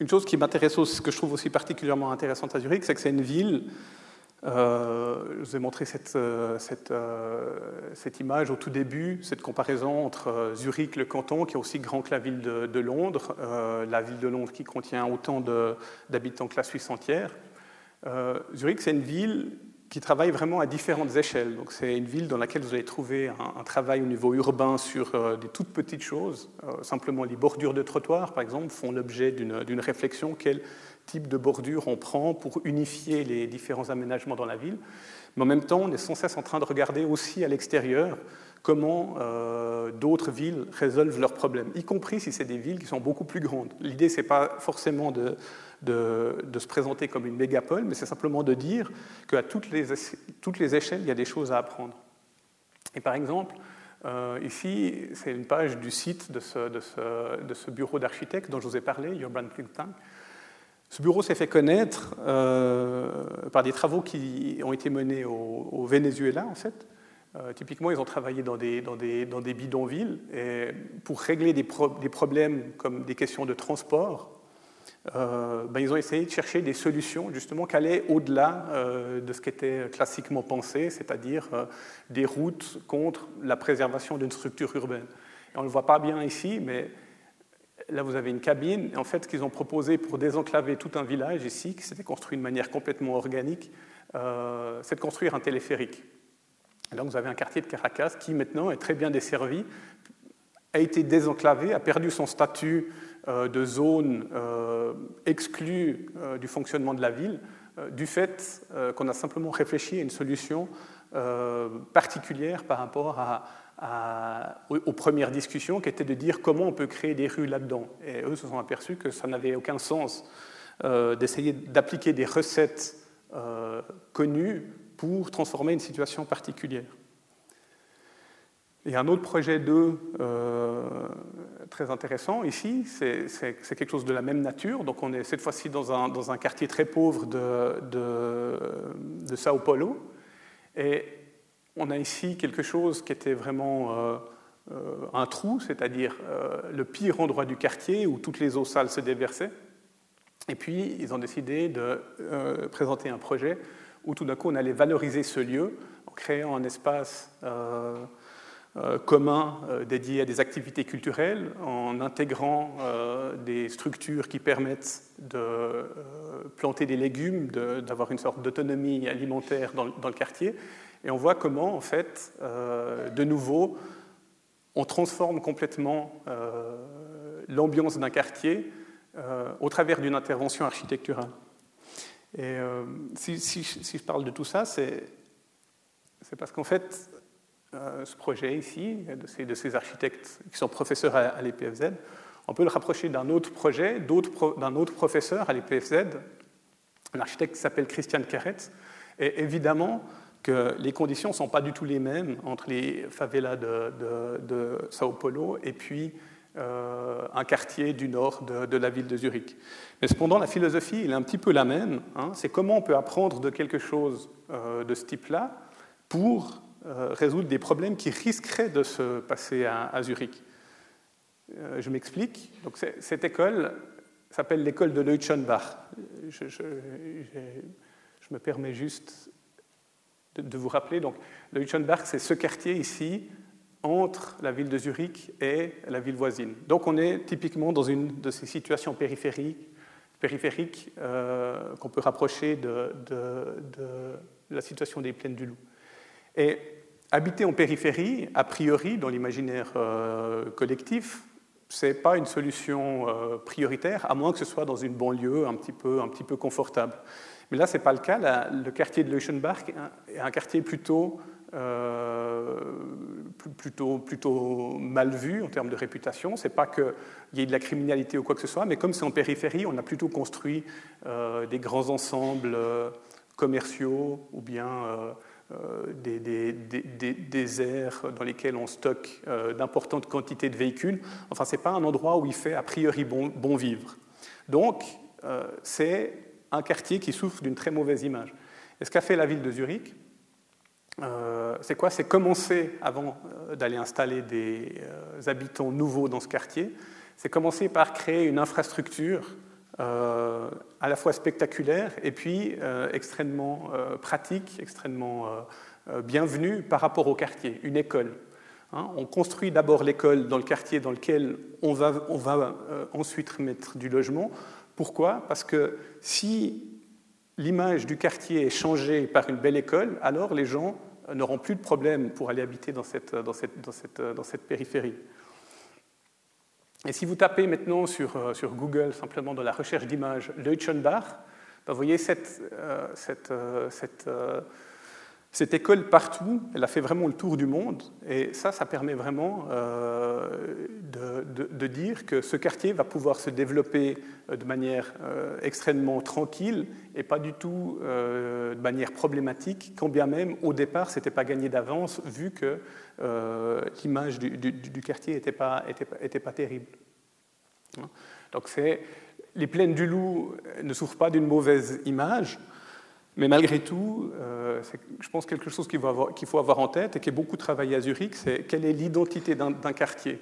une chose qui m'intéresse, ce que je trouve aussi particulièrement intéressante à Zurich, c'est que c'est une ville euh, je vous ai montré cette, euh, euh, cette, image au tout début, cette comparaison entre Zurich, le canton, qui est aussi grand que la ville de, Londres, la ville de Londres qui contient autant d'habitants que la Suisse entière. Zurich, c'est une ville qui travaille vraiment à différentes échelles. Donc, c'est une ville dans laquelle vous allez trouver un, travail au niveau urbain sur des toutes petites choses. simplement, les bordures de trottoirs, par exemple, font l'objet d'une réflexion. Quelle type de bordure on prend pour unifier les différents aménagements dans la ville? Mais en même temps, on est sans cesse en train de regarder aussi à l'extérieur comment euh, d'autres villes résolvent leurs problèmes, y compris si c'est des villes qui sont beaucoup plus grandes. L'idée, ce n'est pas forcément de, de, se présenter comme une mégapole, mais c'est simplement de dire qu'à toutes les, toutes les échelles, il y a des choses à apprendre. Et par exemple, euh, ici, c'est une page du site de ce, de ce, de ce bureau d'architectes dont je vous ai parlé, Urban Think Tank, ce bureau s'est fait connaître euh, par des travaux qui ont été menés au, Venezuela, en fait. Euh, typiquement, ils ont travaillé dans des, dans des, dans des bidonvilles pour régler des, des, problèmes comme des questions de transport. Euh, ben, ils ont essayé de chercher des solutions justement qui allaient au-delà de ce qui était classiquement pensé, c'est-à-dire des routes contre la préservation d'une structure urbaine. on ne le voit pas bien ici, mais Là, vous avez une cabine. En fait, ce qu'ils ont proposé pour désenclaver tout un village ici, qui s'était construit de manière complètement organique, euh, c'est de construire un téléphérique. Et donc, vous avez un quartier de Caracas qui, maintenant, est très bien desservi, a été désenclavé, a perdu son statut euh, de zone euh, exclue du fonctionnement de la ville, du fait qu'on a simplement réfléchi à une solution particulière par rapport aux, premières discussions, qui étaient de dire comment on peut créer des rues là-dedans. Et eux se sont aperçus que ça n'avait aucun sens euh, d'essayer d'appliquer des recettes euh, connues pour transformer une situation particulière. Il y a un autre projet d'eux euh, très intéressant ici, c'est quelque chose de la même nature. Donc on est cette fois-ci dans un, dans un, quartier très pauvre de, de, Sao Paulo. Et on a ici quelque chose qui était vraiment euh, euh, un trou, c'est-à-dire euh, le pire endroit du quartier où toutes les eaux sales se déversaient. Et puis, ils ont décidé de présenter un projet où tout d'un coup, on allait valoriser ce lieu en créant un espace commun dédié à des activités culturelles, en intégrant des structures qui permettent de planter des légumes, d'avoir une sorte d'autonomie alimentaire dans, le quartier, et on voit comment, en fait, euh, de nouveau, on transforme complètement euh, l'ambiance d'un quartier euh, au travers d'une intervention architecturale. Et si, je parle de tout ça, c'est parce qu'en fait, ce projet ici, de ces, architectes qui sont professeurs à, à l'EPFZ, on peut le rapprocher d'un autre projet, d'un autre professeur à l'EPFZ, un architecte qui s'appelle Christian Keretz. Et évidemment, que les conditions ne sont pas du tout les mêmes entre les favelas de, de, Sao Paulo et puis euh, un quartier du nord de, la ville de Zurich. Mais cependant, la philosophie est un petit peu la même. Hein. c'est comment on peut apprendre de quelque chose euh, de ce type-là pour euh, résoudre des problèmes qui risqueraient de se passer à, Zurich. je m'explique. Donc, cette école s'appelle l'école de Leutschenbach. Je, me permets juste de, vous rappeler. Donc, c'est ce quartier ici, entre la ville de Zurich et la ville voisine. Donc, on est typiquement dans une de ces situations périphériques, euh, qu'on peut rapprocher de, la situation des plaines du Loup. Habiter en périphérie, a priori, dans l'imaginaire collectif, ce n'est pas une solution prioritaire, à moins que ce soit dans une banlieue un petit peu, confortable. Mais là, ce n'est pas le cas. le quartier de Leuschenbach est un quartier plutôt euh, plutôt, plutôt mal vu en termes de réputation. Ce n'est pas qu'il y ait de la criminalité ou quoi que ce soit, mais comme c'est en périphérie, on a plutôt construit euh, des grands ensembles euh, commerciaux ou bien des, des, des, aires dans lesquelles on stocke d'importantes quantités de véhicules. Enfin, ce n'est pas un endroit où il fait a priori bon, vivre. Donc, c'est un quartier qui souffre d'une très mauvaise image. Et ce qu'a fait la ville de Zurich, euh, c'est quoi? C'est commencer, avant euh, d'aller installer des euh, habitants nouveaux dans ce quartier, c'est commencer par créer une infrastructure à la fois spectaculaire et puis extrêmement pratique, extrêmement bienvenue par rapport au quartier, une école. Hein. on construit d'abord l'école dans le quartier dans lequel on va, ensuite mettre du logement. Pourquoi? Parce que si l'image du quartier est changée par une belle école, alors les gens n'auront plus de problème pour aller habiter dans cette périphérie. Et si vous tapez maintenant sur, euh, sur Google, simplement dans la recherche d'images, Leutschenbach, ben, vous voyez cette, euh, cette, euh, cette cette école partout, elle a fait vraiment le tour du monde, et ça, ça permet vraiment euh, de, dire que ce quartier va pouvoir se développer euh, de manière euh, extrêmement tranquille et pas du tout de manière problématique, quand bien même au départ, ce n'était pas gagné d'avance, vu que l'image du, quartier n'était était pas terrible. Donc les plaines du Loup ne souffrent pas d'une mauvaise image, mais malgré tout, euh, je pense quelque chose qu'il faut, avoir en tête et qui est beaucoup travaillé à Zurich, c'est quelle est l'identité d'un quartier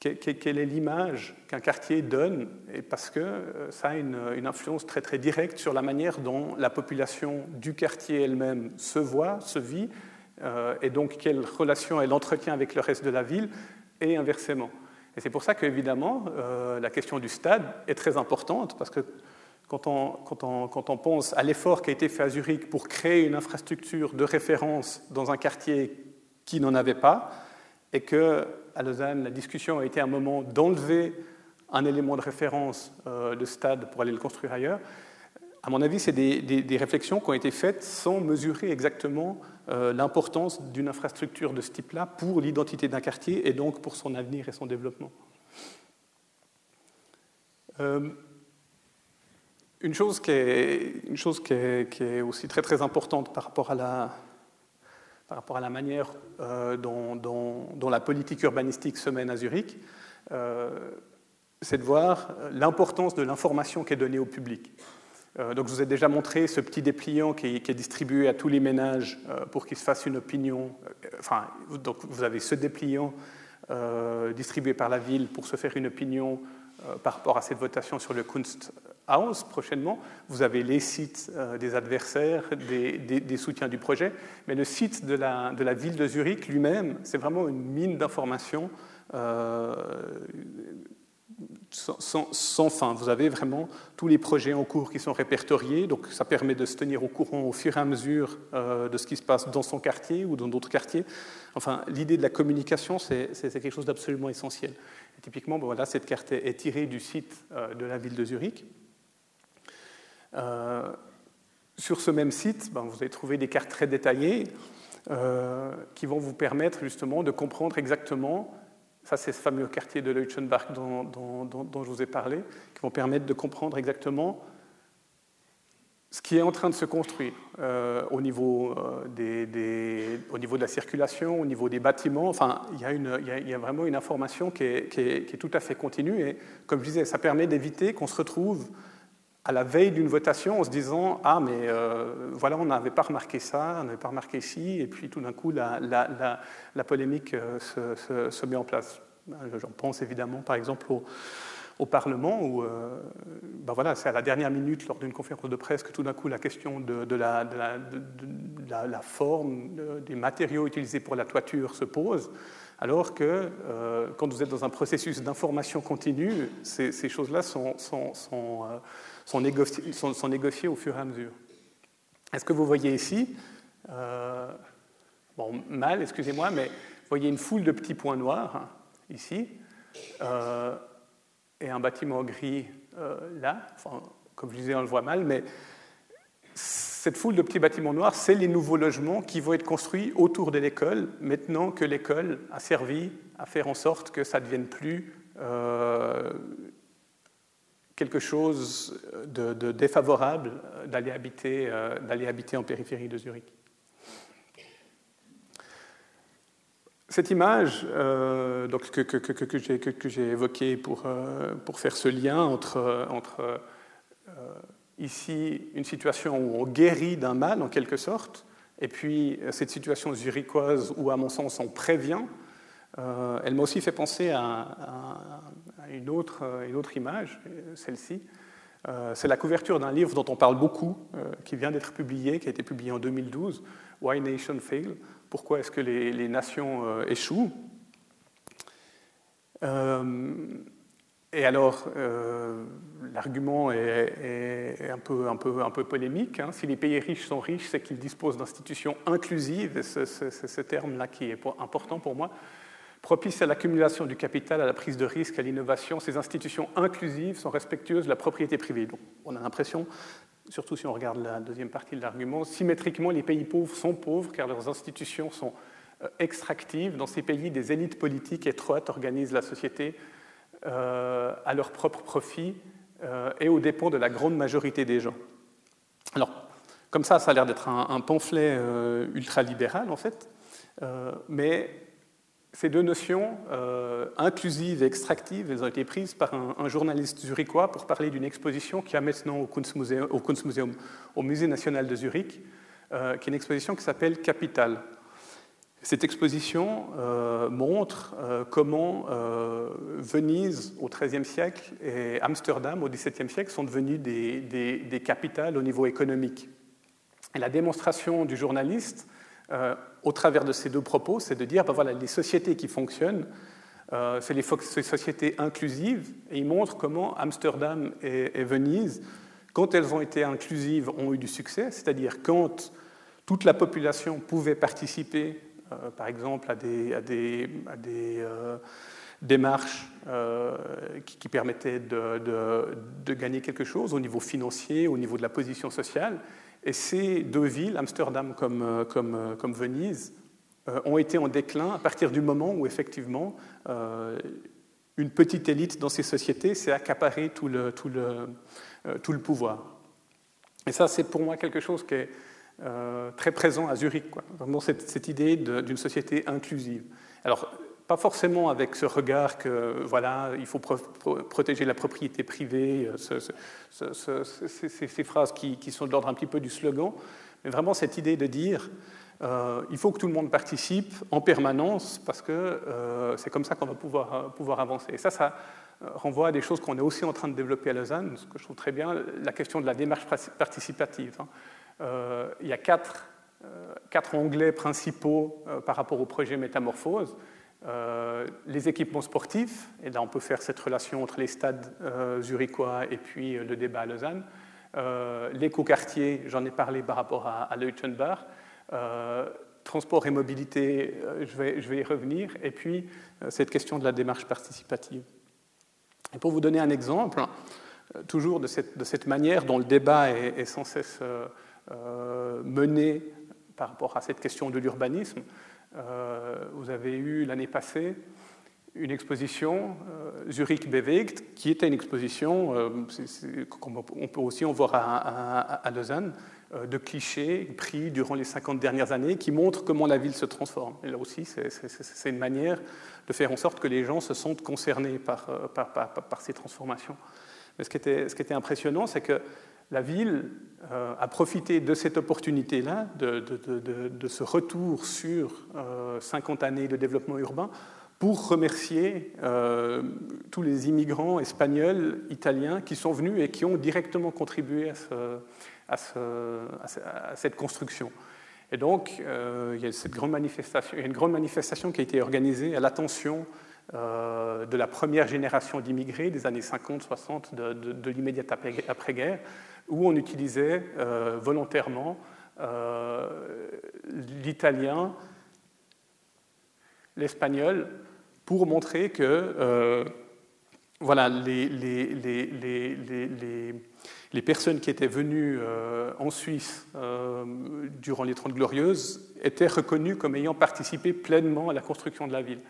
quelle est l'image qu'un quartier donne, et parce que euh, ça a une, influence très très directe sur la manière dont la population du quartier elle-même se voit, se vit, euh, et donc quelle relation elle entretient avec le reste de la ville, et inversement. Et c'est pour ça qu'évidemment, la question du stade est très importante, parce que quand on, pense à l'effort qui a été fait à Zurich pour créer une infrastructure de référence dans un quartier qui n'en avait pas, et que à Lausanne, la discussion a été un moment d'enlever un élément de référence euh, de stade pour aller le construire ailleurs. À mon avis, c'est des, réflexions qui ont été faites sans mesurer exactement euh, l'importance d'une infrastructure de ce type-là pour l'identité d'un quartier et donc pour son avenir et son développement. Euh, une chose, qui est, qui aussi très très importante par rapport à la, manière euh, dont, la politique urbanistique se mène à Zurich, euh, c'est de voir l'importance de l'information qui est donnée au public. Euh, donc je vous ai déjà montré ce petit dépliant qui est, distribué à tous les ménages pour qu'ils se fassent une opinion. Enfin, donc vous avez ce dépliant distribué par la ville pour se faire une opinion par rapport à cette votation sur le Kunst House prochainement, vous avez les sites euh, des adversaires, des, soutiens du projet, mais le site de la, ville de Zurich lui-même, c'est vraiment une mine d'informations euh, sans, fin. Vous avez vraiment tous les projets en cours qui sont répertoriés, donc ça permet de se tenir au courant au fur et à mesure euh, de ce qui se passe dans son quartier ou dans d'autres quartiers. Enfin, l'idée de la communication, c'est quelque chose d'absolument essentiel. typiquement, voilà, cette carte est tirée du site de la ville de Zurich. Euh, sur ce même site, ben, vous allez trouver des cartes très détaillées euh, qui vont vous permettre justement de comprendre exactement, ça c'est ce fameux quartier de Leuchtenbach dont, je vous ai parlé, qui vont permettre de comprendre exactement ce qui est en train de se construire euh, au, niveau, des, au niveau de la circulation, au niveau des bâtiments. Enfin, il y a, vraiment une information qui est, tout à fait continue et, comme je disais, ça permet d'éviter qu'on se retrouve à la veille d'une votation en se disant Ah, mais euh, voilà, on n'avait pas remarqué ça, on n'avait pas remarqué ci, et puis tout d'un coup, la, la, la, polémique euh, se, se, met en place. J'en pense évidemment, par exemple, au, au Parlement, où euh, ben voilà, c'est à la dernière minute, lors d'une conférence de presse, que tout d'un coup, la question de, la, de la, forme, des matériaux utilisés pour la toiture se pose. Alors que quand vous êtes dans un processus d'information continue, ces, choses-là sont, sont sont négociés, au fur et à mesure. Est-ce que vous voyez ici euh, bon, mal, excusez-moi, mais vous voyez une foule de petits points noirs hein, ici, euh, et un bâtiment gris là. Enfin, comme je disais, on le voit mal, mais cette foule de petits bâtiments noirs, c'est les nouveaux logements qui vont être construits autour de l'école, maintenant que l'école a servi à faire en sorte que ça ne devienne plus quelque chose de, défavorable d'aller habiter, euh, habiter en périphérie de Zurich. Cette image euh, donc, que, que, que, que j'ai évoquée pour, euh, pour, faire ce lien entre, entre ici une situation où on guérit d'un mal en quelque sorte, et puis cette situation zurichoise où à mon sens on prévient, elle m'a aussi fait penser à, une autre, une autre image, celle-ci. Euh, c'est la couverture d'un livre dont on parle beaucoup, euh, qui vient d'être publié, qui a été publié en 2012, Why Nations Fail Pourquoi est-ce que les, nations euh, échouent Et alors, l'argument est, un, peu, polémique. Hein. Si les pays riches sont riches, c'est qu'ils disposent d'institutions inclusives, et c'est ce terme-là qui est important pour moi propice à l'accumulation du capital, à la prise de risque, à l'innovation. Ces institutions inclusives sont respectueuses de la propriété privée. Donc, on a l'impression, surtout si on regarde la deuxième partie de l'argument, symétriquement, les pays pauvres sont pauvres car leurs institutions sont euh, extractives. Dans ces pays, des élites politiques étroites organisent la société euh, à leur propre profit euh, et aux dépens de la grande majorité des gens. Alors, comme ça, ça a l'air d'être un, un, pamphlet ultralibéral, en fait, mais ces deux notions, euh, inclusives et extractives, elles ont été prises par un, journaliste zurichois pour parler d'une exposition qui a maintenant au Kunstmuseum, au, Musée national de Zurich, euh, qui est une exposition qui s'appelle Capital. Cette exposition euh, montre comment Venise au XIIIe siècle et Amsterdam au XVIIe siècle sont devenus des, capitales au niveau économique. La démonstration du journaliste au travers de ces deux propos, c'est de dire, ben voilà, les sociétés qui fonctionnent, euh, c'est les sociétés inclusives, et ils montrent comment Amsterdam et, Venise, quand elles ont été inclusives, ont eu du succès, c'est-à-dire quand toute la population pouvait participer, euh, par exemple, à des, euh, démarches qui, permettaient de, gagner quelque chose au niveau financier, au niveau de la position sociale, et ces deux villes, Amsterdam comme, euh, euh, comme Venise, euh, ont été en déclin à partir du moment où effectivement une petite élite dans ces sociétés s'est accaparé tout le, tout, le, tout le pouvoir. Et ça, c'est pour moi quelque chose qui est très présent à Zurich, quoi. vraiment cette, cette idée d'une société inclusive. Alors, pas forcément avec ce regard que voilà, il faut protéger la propriété privée, euh, ces, phrases qui, sont de l'ordre un petit peu du slogan, mais vraiment cette idée de dire euh, il faut que tout le monde participe en permanence parce que euh, c'est comme ça qu'on va pouvoir, pouvoir avancer. Et ça, ça renvoie à des choses qu'on est aussi en train de développer à Lausanne, ce que je trouve très bien, la question de la démarche participative. Hein. il y a quatre, quatre onglets principaux par rapport au projet Métamorphose. Euh, les équipements sportifs, et là on peut faire cette relation entre les stades euh, zurichois et puis euh, le débat à Lausanne, l'écoquartier, j'en ai parlé par rapport à, à transport et mobilité, je vais, y revenir, et puis cette question de la démarche participative. Et pour vous donner un exemple, toujours de cette, manière dont le débat est, sans cesse mené par rapport à cette question de l'urbanisme, vous avez eu l'année passée une exposition, euh, Zurich Bewegt, qui était une exposition, euh, on peut aussi en voir à, Lausanne, de clichés pris durant les 50 dernières années qui montrent comment la ville se transforme. Et là aussi, c'est une manière de faire en sorte que les gens se sentent concernés par, ces transformations. Mais ce qui était impressionnant, c'est que la ville euh, a profité de cette opportunité-là, de, ce retour sur 50 euh, années de développement urbain, pour remercier euh, tous les immigrants espagnols, italiens qui sont venus et qui ont directement contribué à, cette construction. Et donc, il y a cette grande manifestation, une grande manifestation qui a été organisée à l'attention de la première génération d'immigrés des années 50-60 de, de l'immédiate après-guerre, où on utilisait euh, volontairement euh, l'italien l'espagnol pour montrer que voilà, les, les, personnes qui étaient venues en Suisse durant les Trente Glorieuses étaient reconnues comme ayant participé pleinement à la construction de la ville.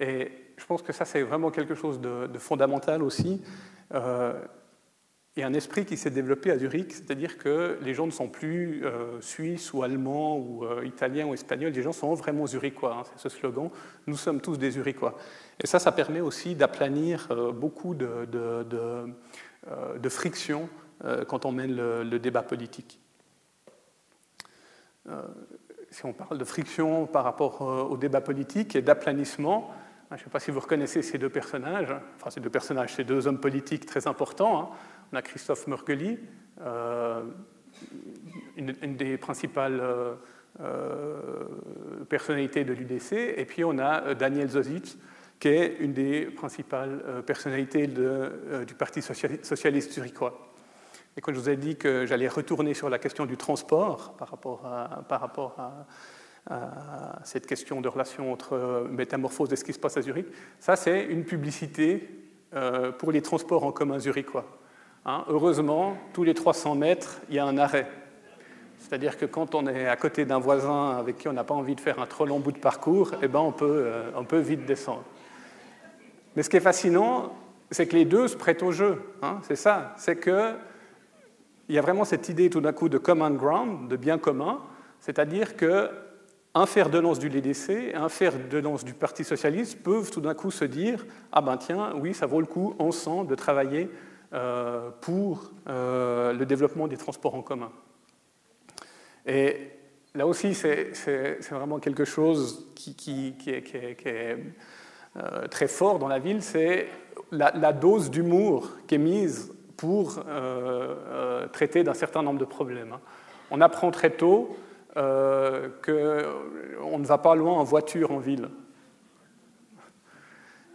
Et je pense que ça, c'est vraiment quelque chose de, fondamental aussi. Euh, et un esprit qui s'est développé à Zurich, c'est-à-dire que les gens ne sont plus euh, suisses ou allemands ou euh, italiens ou espagnols, les gens sont vraiment zurichois, hein, c'est ce slogan, nous sommes tous des zurichois. Et ça, ça permet aussi d'aplanir beaucoup de, de, de, friction quand on mène le, débat politique. si on parle de friction par rapport au débat politique et d'aplanissement, je ne sais pas si vous reconnaissez ces deux personnages, enfin ces deux personnages, ces deux hommes politiques très importants. Hein. On a Christophe Mergeli, euh, une, des principales euh, euh, personnalités de l'UDC, et puis on a Daniel Zozic, qui est une des principales personnalités du Parti socialiste zurichois. Et quand je vous ai dit que j'allais retourner sur la question du transport par rapport à, à cette question de relation entre métamorphose et ce qui se passe à Zurich. Ça, c'est une publicité pour les transports en commun zurichois. Hein, heureusement, tous les 300 mètres, il y a un arrêt. C'est-à-dire que quand on est à côté d'un voisin avec qui on n'a pas envie de faire un trop long bout de parcours, eh ben on, peut, euh, on peut vite descendre. Mais ce qui est fascinant, c'est que les deux se prêtent au jeu. Hein, c'est ça. C'est qu'il y a vraiment cette idée tout d'un coup de common ground, de bien commun. C'est-à-dire que un fer de lance du LDC un fer de lance du Parti socialiste peuvent tout d'un coup se dire Ah ben tiens, oui, ça vaut le coup ensemble de travailler pour euh, le développement des transports en commun. Et là aussi, c'est vraiment quelque chose qui, est, euh, très fort dans la ville c'est la, dose d'humour qui est mise pour traiter d'un certain nombre de problèmes. Hein. On apprend très tôt euh, qu'on ne va pas loin en voiture en ville.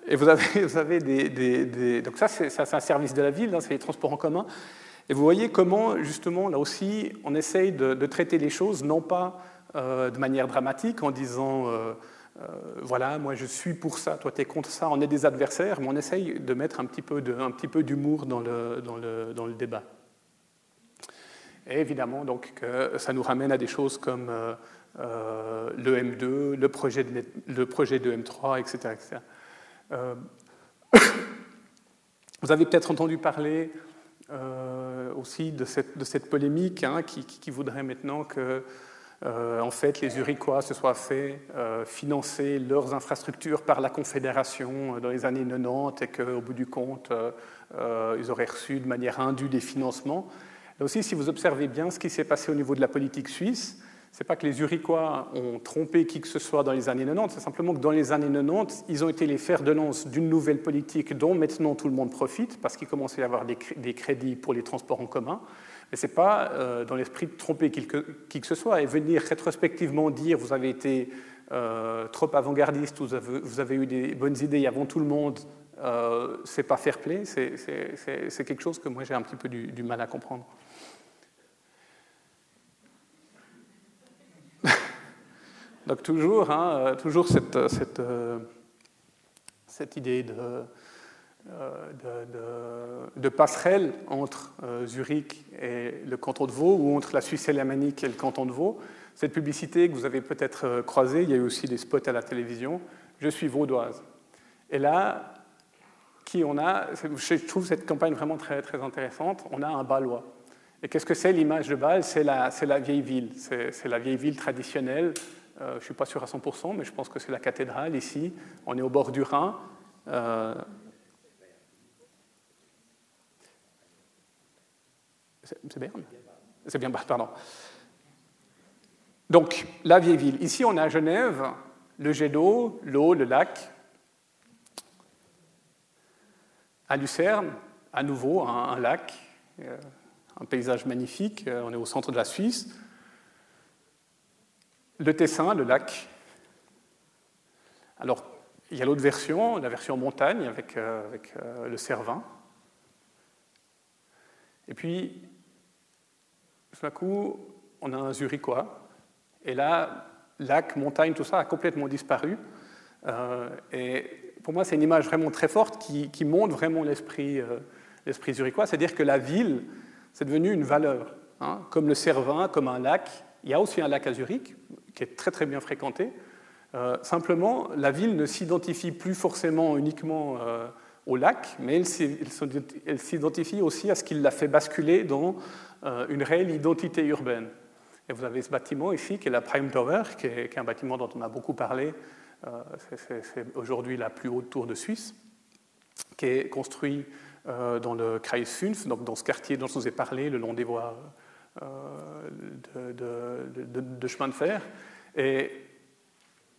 Et vous avez, des, Donc ça, c'est un service de la ville, hein, c'est les transports en commun. Et vous voyez comment, justement, là aussi, on essaye de, traiter les choses, non pas euh, de manière dramatique, en disant, euh, voilà, moi je suis pour ça, toi tu es contre ça, on est des adversaires, mais on essaye de mettre un petit peu d'humour dans le, dans, le, dans le débat. Et évidemment, donc, ça nous ramène à des choses comme euh, euh, le M2, le projet de, le projet de M3, etc. Euh, vous avez peut-être entendu parler aussi de cette, polémique hein, qui, voudrait maintenant que en fait, les Uriquois se soient fait financer leurs infrastructures par la Confédération dans les années 90 et qu'au bout du compte, ils auraient reçu de manière indue des financements. Là aussi, si vous observez bien ce qui s'est passé au niveau de la politique suisse, n'est pas que les Uriquois ont trompé qui que ce soit dans les années 90, c'est simplement que dans les années 90, ils ont été les fers de lance d'une nouvelle politique dont maintenant tout le monde profite, parce qu'il commençait à y avoir des crédits pour les transports en commun. Mais ce n'est pas euh, dans l'esprit de tromper qui que, qui que, ce soit et venir rétrospectivement dire vous avez été euh, trop avant-gardiste, vous avez, eu des bonnes idées avant tout le monde, euh, c'est pas fair play, c'est quelque chose que moi j'ai un petit peu du mal à comprendre. Donc toujours, hein, euh, toujours cette, euh, euh, cette idée de, passerelle entre Zurich et le canton de Vaud, ou entre la Suisse alémanique et le canton de Vaud. Cette publicité que vous avez peut-être croisée, il y a eu aussi des spots à la télévision, je suis vaudoise. Et là, qui on a, je trouve cette campagne vraiment très, intéressante, on a un Balois. Et qu'est-ce que c'est l'image de Bâle? C'est la, vieille ville, c'est la vieille ville traditionnelle je ne suis pas sûr à 100%, mais je pense que c'est la cathédrale ici. On est au bord du Rhin. Euh, c'est Berne? C'est bien, pardon. Donc, la vieille ville. Ici, on est à Genève, le jet d'eau, l'eau, le lac. À Lucerne, à nouveau, un lac, euh, un paysage magnifique. On est au centre de la Suisse le Tessin, le lac. Alors, il y a l'autre version, la version montagne avec, euh, euh, le Cervin. Et puis, tout d'un coup, on a un Zurichois. Et là, lac, montagne, tout ça a complètement disparu. et pour moi, c'est une image vraiment très forte qui, montre vraiment l'esprit l'esprit zurichois, c'est-à-dire que la ville, c'est devenu une valeur. Hein, comme le Cervin, comme un lac. Il y a aussi un lac à Zurich, qui est très très bien fréquenté. simplement, la ville ne s'identifie plus forcément uniquement au lac, mais elle s'identifie aussi à ce qui l'a fait basculer dans euh, une réelle identité urbaine. Et vous avez ce bâtiment ici, qui est la Prime Tower, qui est, un bâtiment dont on a beaucoup parlé. Euh, c'est aujourd'hui la plus haute tour de Suisse, qui est construit euh, dans le Kreis 5, donc dans ce quartier dont je vous ai parlé, le long des voies de, chemin de fer. Et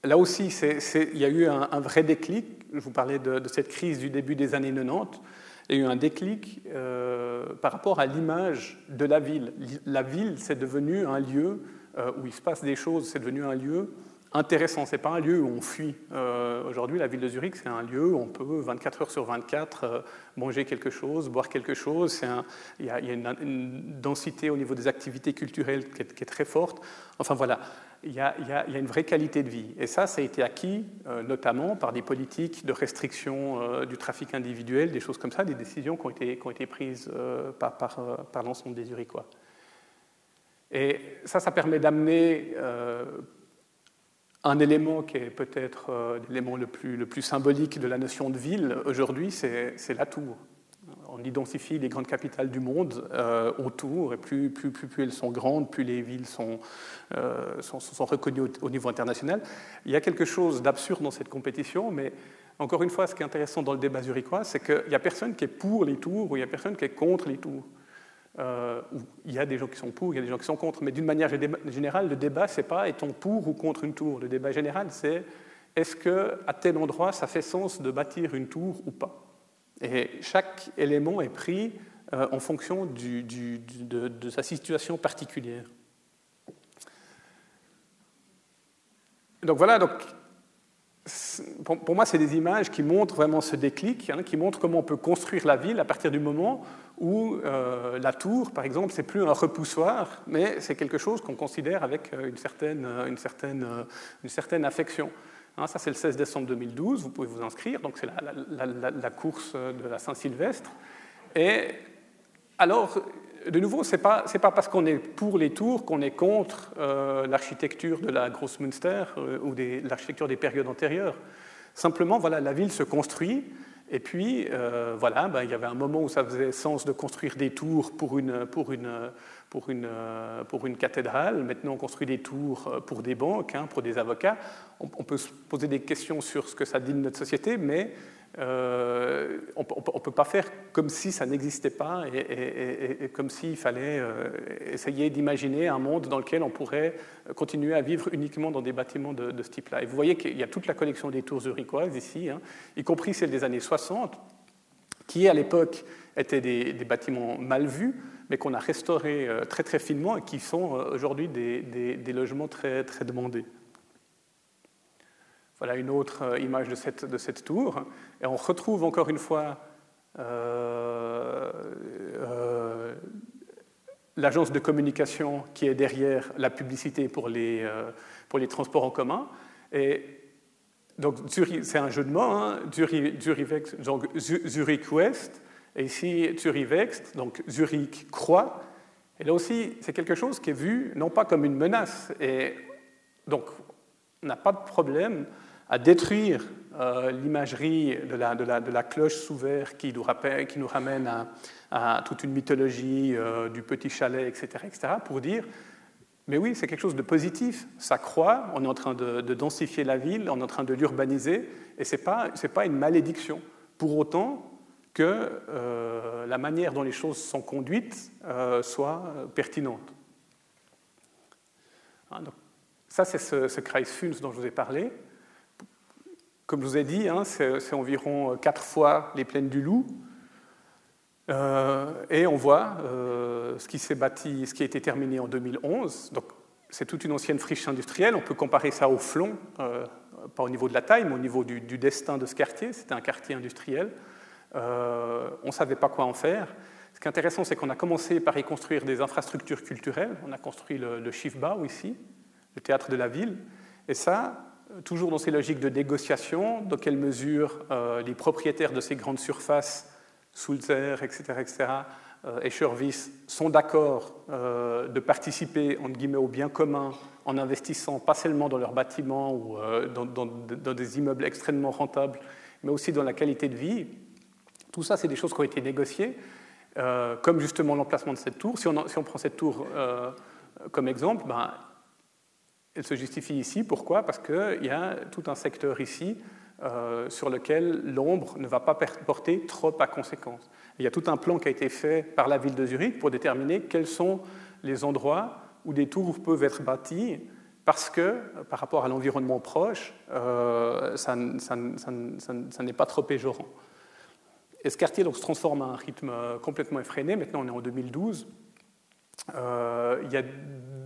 là aussi, il y a eu un, un, vrai déclic. Je vous parlais de, cette crise du début des années 90. Il y a eu un déclic euh, par rapport à l'image de la ville. La ville, c'est devenu un lieu euh, où il se passe des choses, c'est devenu un lieu intéressant. Ce n'est pas un lieu où on fuit. Euh, aujourd'hui, la ville de Zurich, c'est un lieu où on peut 24 heures sur 24 manger quelque chose, boire quelque chose. il y a, une, densité au niveau des activités culturelles qui est, très forte. Enfin voilà, il y, a, une vraie qualité de vie. Et ça, ça a été acquis euh, notamment par des politiques de restriction euh, du trafic individuel, des choses comme ça, des décisions qui ont été, qui ont été prises euh, par, par, l'ensemble des Uriquois. Et ça, ça permet d'amener un élément qui est peut-être l'élément le plus, symbolique de la notion de ville aujourd'hui, c'est la tour on identifie les grandes capitales du monde euh, autour, et plus, plus, plus, elles sont grandes, plus les villes sont, euh, sont, sont, reconnues au, niveau international. Il y a quelque chose d'absurde dans cette compétition, mais encore une fois, ce qui est intéressant dans le débat zurichois, c'est qu'il n'y a personne qui est pour les tours ou il n'y a personne qui est contre les tours. Euh, il y a des gens qui sont pour, il y a des gens qui sont contre, mais d'une manière générale, le débat, c'est pas est-on pour ou contre une tour. Le débat général, c'est est-ce qu'à tel endroit, ça fait sens de bâtir une tour ou pas? Et chaque élément est pris euh, en fonction de, sa situation particulière. Donc voilà, pour, moi, c'est des images qui montrent vraiment ce déclic, hein, qui montrent comment on peut construire la ville à partir du moment où euh, la tour, par exemple, c'est plus un repoussoir, mais c'est quelque chose qu'on considère avec euh, une certaine, une certaine, affection. Hein, ça, c'est le 16 décembre 2012, vous pouvez vous inscrire, donc c'est la, course de la Saint-Sylvestre. Et alors, de nouveau, ce n'est pas, pas, parce qu'on est pour les tours qu'on est contre euh, l'architecture de la Grosse Münster euh, ou l'architecture des périodes antérieures. Simplement, voilà, la ville se construit, et puis, euh, voilà, ben, il y avait un moment où ça faisait sens de construire des tours pour une, pour une, pour une, pour une cathédrale. Maintenant, on construit des tours euh, pour des banques, hein, pour des avocats. On, peut se poser des questions sur ce que ça dit de notre société, mais euh, on ne peut pas faire comme si ça n'existait pas et, comme s'il fallait essayer d'imaginer un monde dans lequel on pourrait continuer à vivre uniquement dans des bâtiments de, ce type-là. Et vous voyez qu'il y a toute la collection des tours zurichoises ici, hein, y compris celle des années 60, qui à l'époque étaient des, des bâtiments mal vus, mais qu'on a restaurés euh, très très finement et qui sont euh, aujourd'hui des, logements très, très demandés. Voilà une autre euh, image de cette, de cette tour. Et on retrouve encore une fois l'agence de communication qui est derrière la publicité pour les, pour les transports en commun. Et donc, c'est un jeu de mots, hein, Zurich, Zurich West, et ici, Zurich Wext, donc Zurich croît. Et là aussi, c'est quelque chose qui est vu non pas comme une menace. Et donc, on n'a pas de problème à détruire euh, l'imagerie de la, cloche sous verre qui nous, ramène à, toute une mythologie euh, du petit chalet, etc., etc., pour dire mais oui, c'est quelque chose de positif. Ça croît, on est en train de, de densifier la ville, on est en train de l'urbaniser, et ce n'est pas, pas une malédiction. Pour autant, que euh, la manière dont les choses sont conduites soit pertinente. Hein, ça, c'est ce, ce dont je vous ai parlé. Comme je vous ai dit, hein, c'est environ quatre fois les plaines du Loup. et on voit ce qui s'est bâti, ce qui a été terminé en 2011. Donc, c'est toute une ancienne friche industrielle. On peut comparer ça au Flon, pas au niveau de la taille, mais au niveau du, destin de ce quartier. C'était un quartier industriel. Euh, on ne savait pas quoi en faire. Ce qui est intéressant, c'est qu'on a commencé par y construire des infrastructures culturelles. On a construit le, le ici, le théâtre de la ville. Et ça, toujours dans ces logiques de négociation, dans quelle mesure les propriétaires de ces grandes surfaces, Sulzer, etc., etc., et Shervis sont d'accord de participer entre guillemets, au bien commun en investissant pas seulement dans leurs bâtiments ou dans, dans, des immeubles extrêmement rentables, mais aussi dans la qualité de vie. Tout ça, c'est des choses qui ont été négociées, comme justement l'emplacement de cette tour. Si on, si on prend cette tour comme exemple, ben, elle se justifie ici. Pourquoi? Parce qu'il y a tout un secteur ici euh, sur lequel l'ombre ne va pas porter trop à conséquence. Il y a tout un plan qui a été fait par la ville de Zurich pour déterminer quels sont les endroits où des tours peuvent être bâties parce que, par rapport à l'environnement proche, euh, ça, n'est pas trop péjorant. Et ce quartier donc, se transforme à un rythme complètement effréné. Maintenant, on est en 2012. Euh, il y a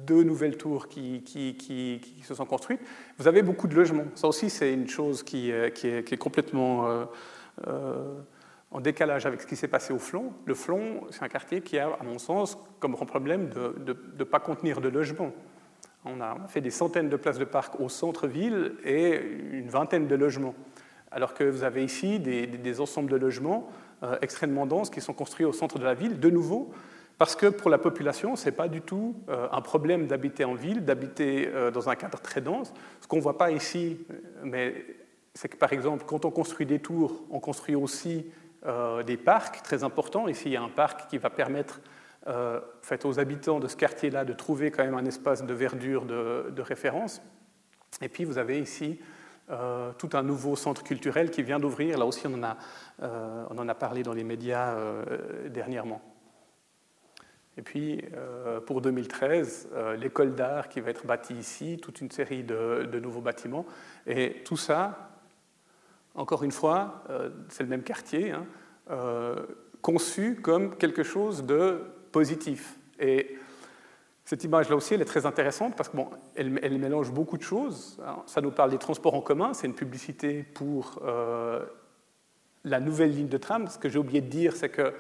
deux nouvelles tours qui, se sont construites. Vous avez beaucoup de logements. Ça aussi, c'est une chose qui, euh, est, complètement euh, en décalage avec ce qui s'est passé au Flon. Le Flon, c'est un quartier qui a, à mon sens, comme grand problème de ne pas contenir de logements. On a fait des centaines de places de parc au centre-ville et une vingtaine de logements. Alors que vous avez ici des, ensembles de logements extrêmement denses qui sont construits au centre de la ville. De nouveau, parce que pour la population, ce n'est pas du tout euh, un problème d'habiter en ville, d'habiter euh, dans un cadre très dense. Ce qu'on ne voit pas ici, euh, mais c'est que par exemple, quand on construit des tours, on construit aussi des parcs très importants. Ici, il y a un parc qui va permettre fait, aux habitants de ce quartier-là de trouver quand même un espace de verdure de, référence. Et puis, vous avez ici tout un nouveau centre culturel qui vient d'ouvrir. Là aussi, en on en a parlé dans les médias dernièrement. Et puis, euh, pour 2013, euh, l'école d'art qui va être bâtie ici, toute une série de, nouveaux bâtiments. Et tout ça, encore une fois, euh, c'est le même quartier, hein, conçu comme quelque chose de positif. Et cette image-là aussi, elle est très intéressante parce qu'elle bon, elle, mélange beaucoup de choses. Ça nous parle des transports en commun, c'est une publicité pour la nouvelle ligne de tram. Ce que j'ai oublié de dire, c'est que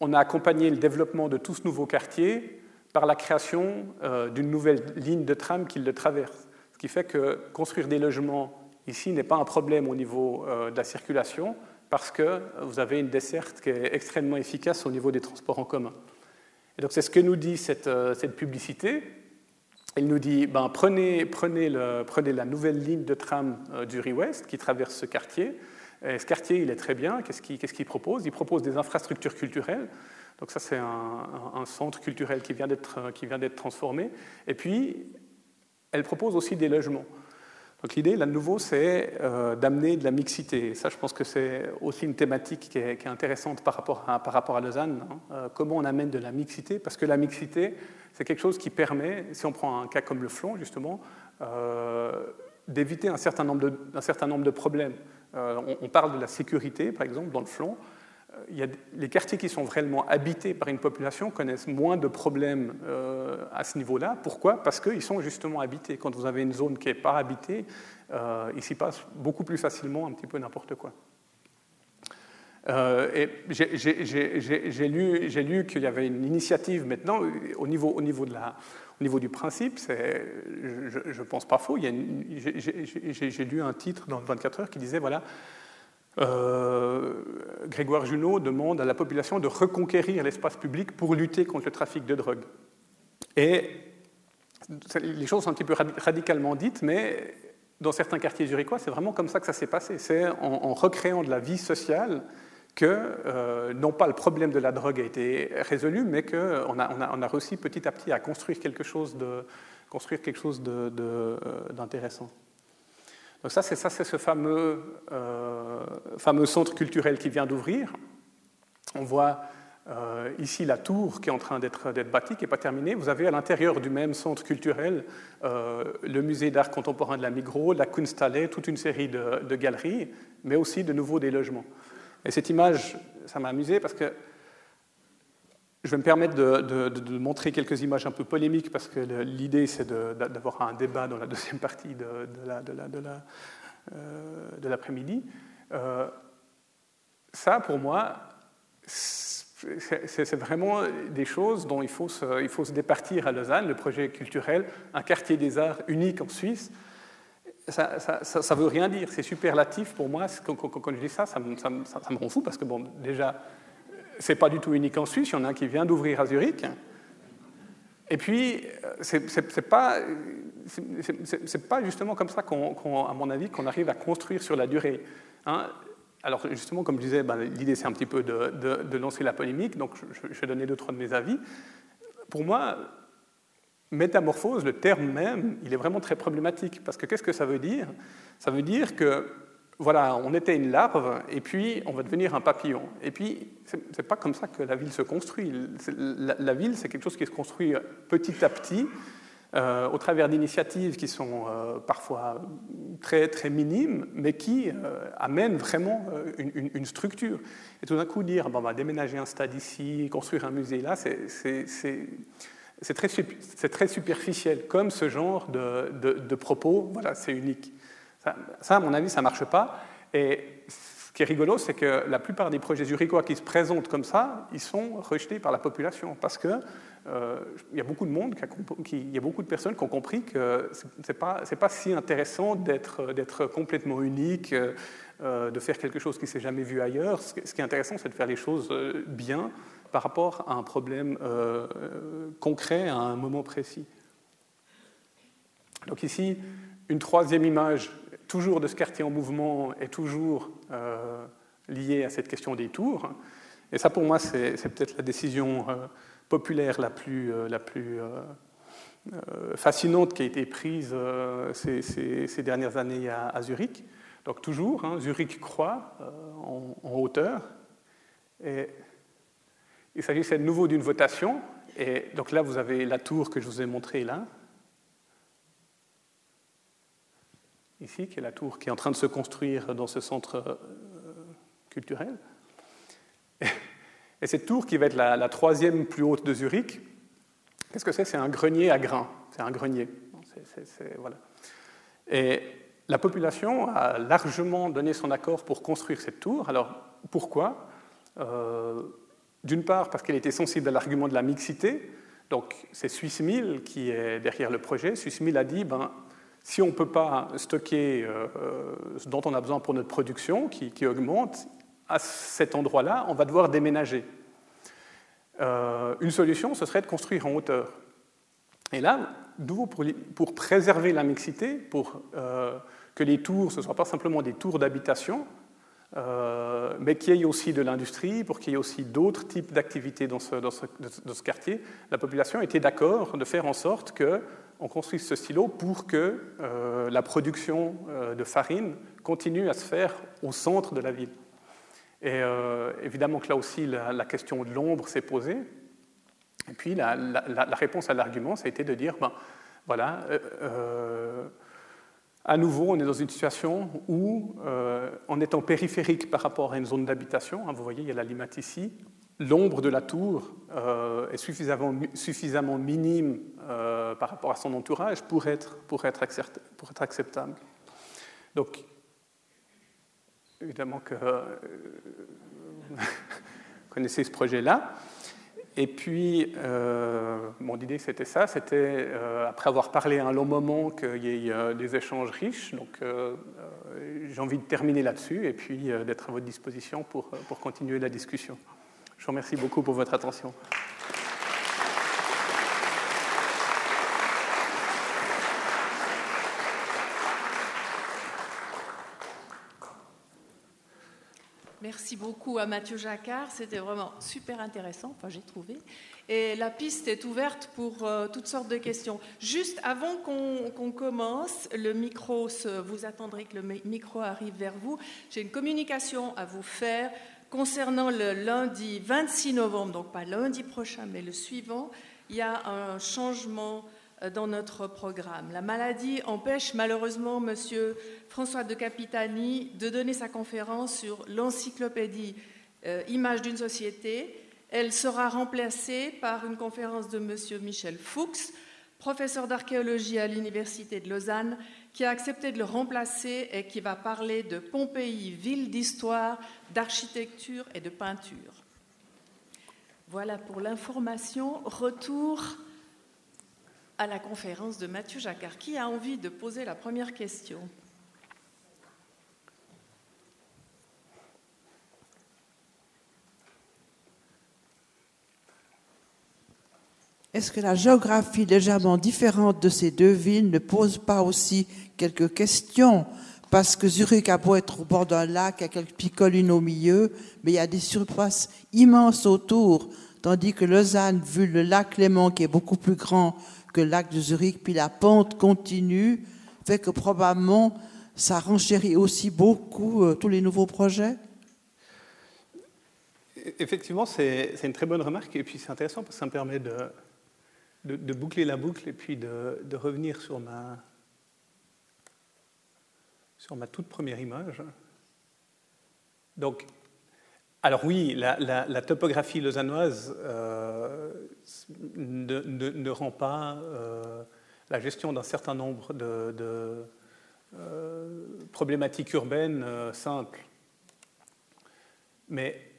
on a accompagné le développement de tout ce nouveau quartier par la création euh, d'une nouvelle ligne de tram qui le traverse. Ce qui fait que construire des logements ici n'est pas un problème au niveau euh, de la circulation parce que vous avez une desserte qui est extrêmement efficace au niveau des transports en commun. Et donc c'est ce que nous dit cette, euh, publicité. Elle nous dit ben, prenez, prenez, prenez, la nouvelle ligne de tram du Ri-Ouest qui traverse ce quartier ce quartier, il est très bien. Qu'est-ce qu'il propose? Il propose des infrastructures culturelles. Donc ça, c'est un, centre culturel qui vient d'être transformé. Et puis, elle propose aussi des logements. Donc l'idée, là de nouveau, c'est euh, d'amener de la mixité. Ça, je pense que c'est aussi une thématique qui est, intéressante par rapport à, Lausanne. Hein. Euh, comment on amène de la mixité? Parce que la mixité, c'est quelque chose qui permet, si on prend un cas comme le flon, justement, euh, d'éviter un certain nombre de problèmes. Euh, on, parle de la sécurité, par exemple, dans le flanc. Euh, y a les quartiers qui sont vraiment habités par une population connaissent moins de problèmes euh, à ce niveau-là. Pourquoi? Parce qu'ils sont justement habités. Quand vous avez une zone qui n'est pas habitée, il s'y passe beaucoup plus facilement un petit peu n'importe quoi. j'ai lu, qu'il y avait une initiative maintenant au niveau de la, au niveau du principe, je ne pense pas faux. J'ai lu un titre dans 24 heures qui disait voilà, euh, Grégoire Junot demande à la population de reconquérir l'espace public pour lutter contre le trafic de drogue. Et les choses sont un petit peu radicalement dites, mais dans certains quartiers zurichois, c'est vraiment comme ça que ça s'est passé. C'est en, recréant de la vie sociale que euh, non pas le problème de la drogue a été résolu, mais qu'on a, on a, réussi petit à petit à construire quelque chose de, construire euh, d'intéressant. Donc ça, c'est ça, c'est ce fameux, euh, fameux centre culturel qui vient d'ouvrir. On voit ici la tour qui est en train d'être bâtie, qui n'est pas terminée. Vous avez à l'intérieur du même centre culturel le musée d'art contemporain de la Migros, la Kunsthalle, toute une série de, de, galeries, mais aussi de nouveau des logements. Et cette image, ça m'a amusé parce que je vais me permettre de, montrer quelques images un peu polémiques parce que l'idée, c'est d'avoir un débat dans la deuxième partie de, euh, l'après-midi. Euh, ça, pour moi, c'est vraiment des choses dont il faut, se, il faut se départir à Lausanne, le projet culturel, un quartier des arts unique en Suisse. Ça, ça, veut rien dire, c'est superlatif pour moi. Quand, je dis ça, ça, me, rend fou parce que, bon, déjà, c'est pas du tout unique en Suisse. Il y en a un qui vient d'ouvrir à Zurich. Et puis, c'est pas, pas justement comme ça, qu'on, à mon avis, qu'on arrive à construire sur la durée. Hein. Alors, justement, comme je disais, ben, l'idée, c'est un petit peu de, de, lancer la polémique. Donc, je, je vais donner deux, trois de mes avis. Pour moi, métamorphose, le terme même, il est vraiment très problématique. Parce que qu'est-ce que ça veut dire? Ça veut dire que, voilà, on était une larve, et puis on va devenir un papillon. Et puis, ce n'est pas comme ça que la ville se construit. La, ville, c'est quelque chose qui se construit petit à petit, euh, au travers d'initiatives qui sont euh, parfois très, très minimes, mais qui euh, amènent vraiment une, structure. Et tout d'un coup, dire, bon, on va déménager un stade ici, construire un musée là, c'est c'est très, superficiel, comme ce genre de, propos, voilà, c'est unique. Ça, à mon avis, ça ne marche pas. Et ce qui est rigolo, c'est que la plupart des projets zurichois qui se présentent comme ça, ils sont rejetés par la population, parce que euh, y a beaucoup de monde, il y a beaucoup de personnes qui ont compris que ce n'est pas, pas, si intéressant d'être complètement unique, euh, de faire quelque chose qui ne s'est jamais vu ailleurs. Ce qui est intéressant, c'est de faire les choses euh, bien, par rapport à un problème euh, concret à un moment précis. Donc ici, une troisième image, toujours de ce quartier en mouvement, est toujours euh, liée à cette question des tours. Et ça, pour moi, c'est peut-être la décision euh, populaire la plus, la plus fascinante qui a été prise ces, dernières années à, Zurich. Donc toujours, hein, Zurich croît en, en, hauteur. Et il s'agissait de nouveau d'une votation. Et donc là, vous avez la tour que je vous ai montrée là. Ici, qui est la tour qui est en train de se construire dans ce centre euh, culturel. Et cette tour qui va être la, troisième plus haute de Zurich, qu'est-ce que c'est? C'est un grenier à grains. C'est un grenier. voilà. Et la population a largement donné son accord pour construire cette tour. Alors pourquoi? Euh, d'une part, parce qu'elle était sensible à l'argument de la mixité. Donc, c'est Swissmill qui est derrière le projet. Swissmill a dit ben, si on ne peut pas stocker euh, ce dont on a besoin pour notre production, qui, augmente, à cet endroit-là, on va devoir déménager. Euh, une solution, ce serait de construire en hauteur. Et là, pour, pour préserver la mixité, pour euh, que les tours, ce ne soient pas simplement des tours d'habitation, euh, mais qu'il y ait aussi de l'industrie, pour qu'il y ait aussi d'autres types d'activités dans ce, quartier, la population était d'accord de faire en sorte qu'on construise ce stylo pour que euh, la production euh, de farine continue à se faire au centre de la ville. Et évidemment que là aussi, la, question de l'ombre s'est posée. Et puis la, la réponse à l'argument, ça a été de dire, ben, voilà, à nouveau, on est dans une situation où, euh, en étant périphérique par rapport à une zone d'habitation, hein, vous voyez, il y a la limate ici, l'ombre de la tour euh, est suffisamment, minime euh, par rapport à son entourage pour être, pour être, pour être acceptable. Donc, évidemment que vous connaissez ce projet-là. Et puis, euh, mon idée, c'était ça, c'était, euh, après avoir parlé un long moment, qu'il y ait euh, des échanges riches. Donc, j'ai envie de terminer là-dessus et puis d'être à votre disposition pour, pour continuer la discussion. Je vous remercie beaucoup pour votre attention. Merci beaucoup à Mathieu Jacquard, c'était vraiment super intéressant, enfin j'ai trouvé. Et la piste est ouverte pour euh, toutes sortes de questions. Juste avant qu'on commence, le micro, vous attendrez que le micro arrive vers vous. J'ai une communication à vous faire concernant le lundi 26 novembre, donc pas lundi prochain, mais le suivant. Il y a un changement dans notre programme. La maladie empêche malheureusement M. François de Capitani de donner sa conférence sur l'encyclopédie euh, Image d'une société. Elle sera remplacée par une conférence de M. Michel Fuchs, professeur d'archéologie à l'Université de Lausanne, qui a accepté de le remplacer et qui va parler de Pompéi, ville d'histoire, d'architecture et de peinture. Voilà pour l'information. Retour à la conférence de Mathieu Jacquard. Qui a envie de poser la première question? Est-ce que la géographie légèrement différente de ces deux villes ne pose pas aussi quelques questions? Parce que Zurich a beau être au bord d'un lac, il y a quelques petites collines au milieu, mais il y a des surfaces immenses autour, tandis que Lausanne, vu le lac Léman qui est beaucoup plus grand que le lac de Zurich, puis la pente continue, fait que probablement ça renchérit aussi beaucoup euh, tous les nouveaux projets Effectivement, c'est une très bonne remarque et puis c'est intéressant parce que ça me permet de, de, boucler la boucle et puis de, revenir sur ma, sur ma toute première image. Donc, alors oui, la, topographie lausannoise euh, ne, rend pas euh, la gestion d'un certain nombre de, euh, problématiques urbaines simples. Mais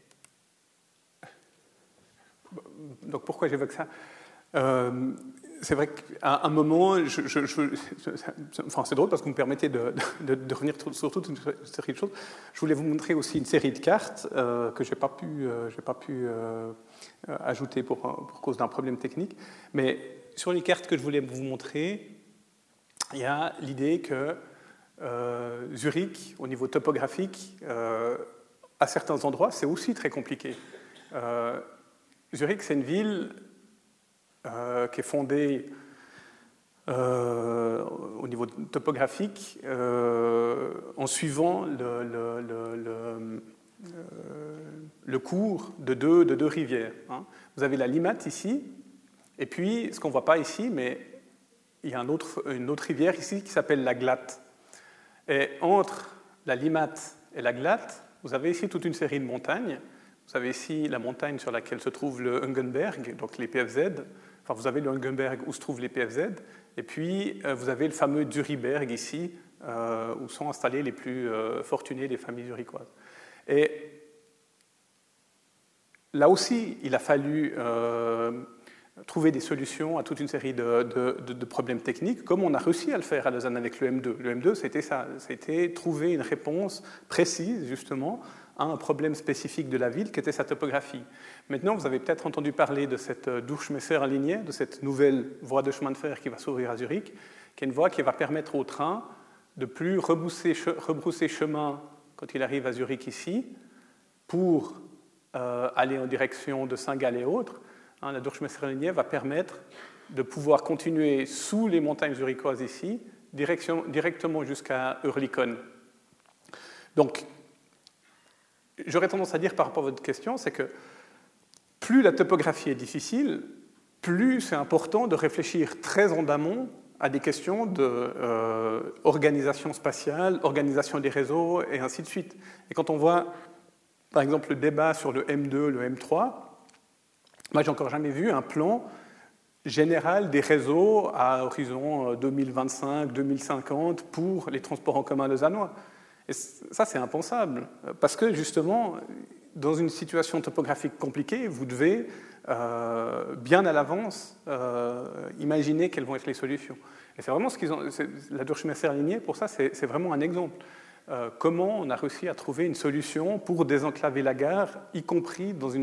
donc pourquoi j'évoque ça? C'est vrai qu'à un moment, enfin, c'est drôle parce que vous me permettez de, revenir sur toute une série de choses. Je voulais vous montrer aussi une série de cartes euh, que je n'ai pas pu, euh, pas pu ajouter pour, pour cause d'un problème technique. Mais sur les cartes que je voulais vous montrer, il y a l'idée que Zurich, au niveau topographique, à certains endroits, c'est aussi très compliqué. Zurich, c'est une ville euh, qui est fondée euh, au niveau topographique euh, en suivant le, cours de deux, de deux rivières. Hein. Vous avez la Limate ici, et puis ce qu'on ne voit pas ici, mais il y a une autre rivière ici qui s'appelle la Glatte. Et entre la Limate et la Glatte, vous avez ici toute une série de montagnes. Vous avez ici la montagne sur laquelle se trouve le Hungenberg, donc les PFZ vous avez le Hungenberg où se trouvent les PFZ, et puis euh, vous avez le fameux Duriberg ici, euh, où sont installés les plus euh, fortunés des familles zurichoises. Et là aussi, il a fallu trouver des solutions à toute une série de, problèmes techniques, comme on a réussi à le faire à Lausanne avec le M2. Le M2, c'était ça, c'était trouver une réponse précise, justement, un problème spécifique de la ville qui était sa topographie. Maintenant, vous avez peut-être entendu parler de cette euh, Durchmesser alignée, de cette nouvelle voie de chemin de fer qui va s'ouvrir à Zurich, qui est une voie qui va permettre au train de plus rebrousser, rebrousser chemin quand il arrive à Zurich ici, pour euh, aller en direction de Saint-Gall et autres. Hein, la Durchmesser alignée va permettre de pouvoir continuer sous les montagnes zurichoises ici, direction, directement jusqu'à Eurlikon. Donc, j'aurais tendance à dire par rapport à votre question, c'est que plus la topographie est difficile, plus c'est important de réfléchir très en amont à des questions d'organisation euh, spatiale, organisation des réseaux et ainsi de suite. Et quand on voit, par exemple, le débat sur le M2, le M3, moi, j'ai encore jamais vu un plan général des réseaux à horizon 2025-2050 euh, pour les transports en commun lausannois. Et ça, c'est impensable, parce que justement, dans une situation topographique compliquée, vous devez euh, bien à l'avance euh, imaginer quelles vont être les solutions. Et c'est vraiment ce qu'ils ont. La Durchmesser alignée, pour ça, c'est vraiment un exemple. Euh, comment on a réussi à trouver une solution pour désenclaver la gare, y compris dans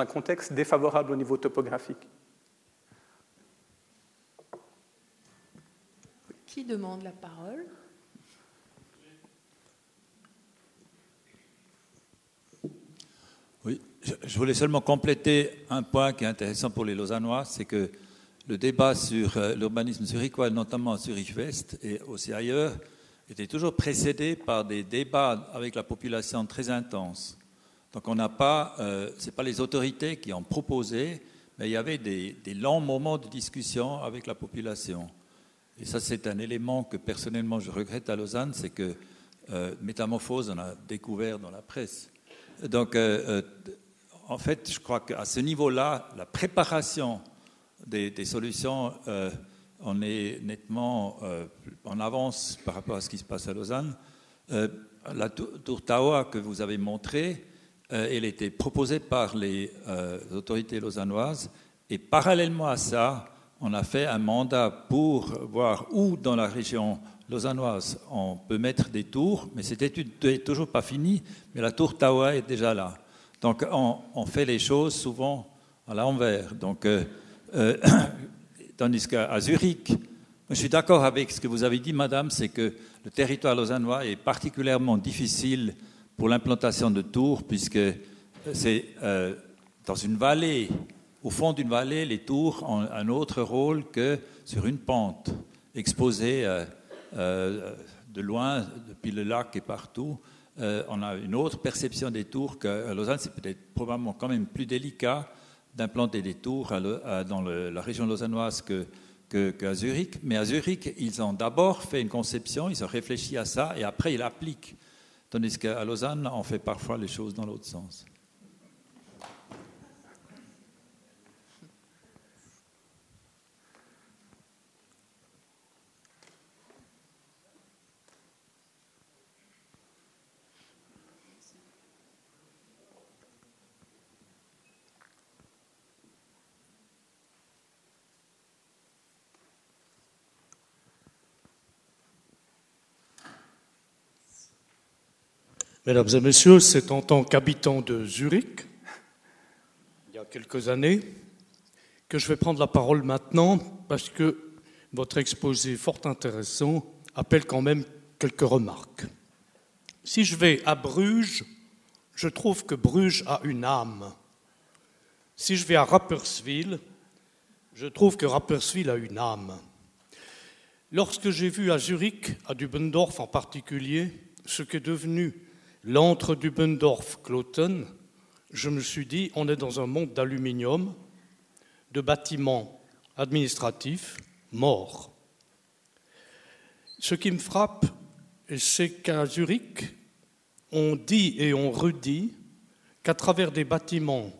un contexte défavorable au niveau topographique. Qui demande la parole? Oui, je voulais seulement compléter un point qui est intéressant pour les Lausannois, c'est que le débat sur euh, l'urbanisme zurichois, notamment à Zurich-West et aussi ailleurs, était toujours précédé par des débats avec la population très intenses. Donc on n'a pas, euh, c'est pas les autorités qui ont proposé, mais il y avait des, des longs moments de discussion avec la population. Et ça, c'est un élément que personnellement je regrette à Lausanne, c'est que euh, Métamorphose, on a découvert dans la presse. Donc, euh, euh, en fait, je crois qu'à ce niveau-là, la préparation des, solutions, on est nettement en avance par rapport à ce qui se passe à Lausanne. la tour Tawa que vous avez montrée, elle était proposée par les autorités lausannoises Et parallèlement à ça, on a fait un mandat pour voir où dans la région lausannoise on peut mettre des tours, mais c'était toujours pas fini, mais la tour Tawa est déjà là. Donc on, fait les choses souvent à l'envers. Donc, euh, euh, tandis qu'à Zurich, je suis d'accord avec ce que vous avez dit, madame, c'est que le territoire lausannois est particulièrement difficile pour l'implantation de tours, puisque c'est euh, dans une vallée, au fond d'une vallée, les tours ont un autre rôle que sur une pente, exposée de loin, depuis le lac et partout. on a une autre perception des tours qu'à Lausanne, c'est peut-être probablement quand même plus délicat d'implanter des tours dans la région lausannoise que, qu'à Zurich. Mais à Zurich, ils ont d'abord fait une conception, ils ont réfléchi à ça, et après ils l'appliquent. Tandis qu'à Lausanne, on fait parfois les choses dans l'autre sens. Mesdames et messieurs, c'est en tant qu'habitant de Zurich, il y a quelques années, que je vais prendre la parole maintenant parce que votre exposé fort intéressant appelle quand même quelques remarques. Si je vais à Bruges, je trouve que Bruges a une âme. Si je vais à Rapperswil, je trouve que Rapperswil a une âme. Lorsque j'ai vu à Zurich, à Dubendorf en particulier, ce qu'est devenu l'entre Dubendorf-Kloten, je me suis dit, on est dans un monde d'aluminium, de bâtiments administratifs morts. Ce qui me frappe, c'est qu'à Zurich, on dit et on redit qu'à travers des bâtiments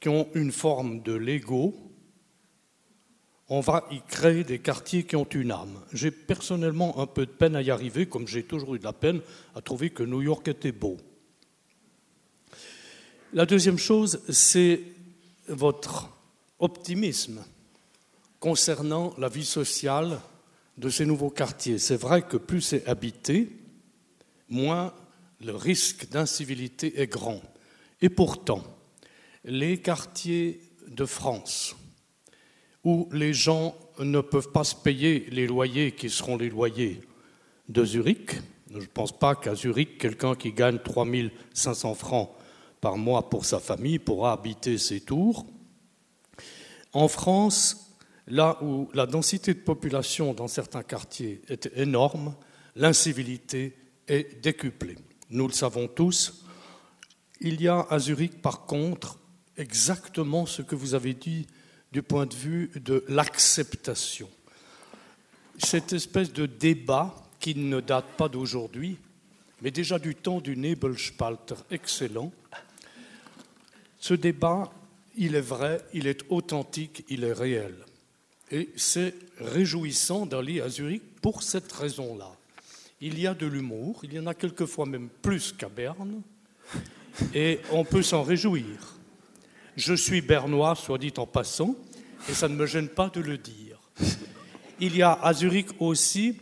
qui ont une forme de Lego, on va y créer des quartiers qui ont une âme. J'ai personnellement un peu de peine à y arriver, comme j'ai toujours eu de la peine à trouver que New York était beau. La deuxième chose, c'est votre optimisme concernant la vie sociale de ces nouveaux quartiers. C'est vrai que plus c'est habité, moins le risque d'incivilité est grand. Et pourtant, les quartiers de France, où les gens ne peuvent pas se payer les loyers qui seront les loyers de Zurich. Je ne pense pas qu'à Zurich, quelqu'un qui gagne 3500 francs par mois pour sa famille pourra habiter ces tours. En France, là où la densité de population dans certains quartiers est énorme, l'incivilité est décuplée. Nous le savons tous. Il y a à Zurich, par contre, exactement ce que vous avez dit du point de vue de l'acceptation. Cette espèce de débat qui ne date pas d'aujourd'hui, mais déjà du temps du Nebelspalter excellent, ce débat, il est vrai, il est authentique, il est réel. Et c'est réjouissant d'aller à Zurich pour cette raison-là. Il y a de l'humour, il y en a quelquefois même plus qu'à Berne, et on peut s'en réjouir. Je suis bernois, soit dit en passant, et ça ne me gêne pas de le dire. Il y a à Zurich aussi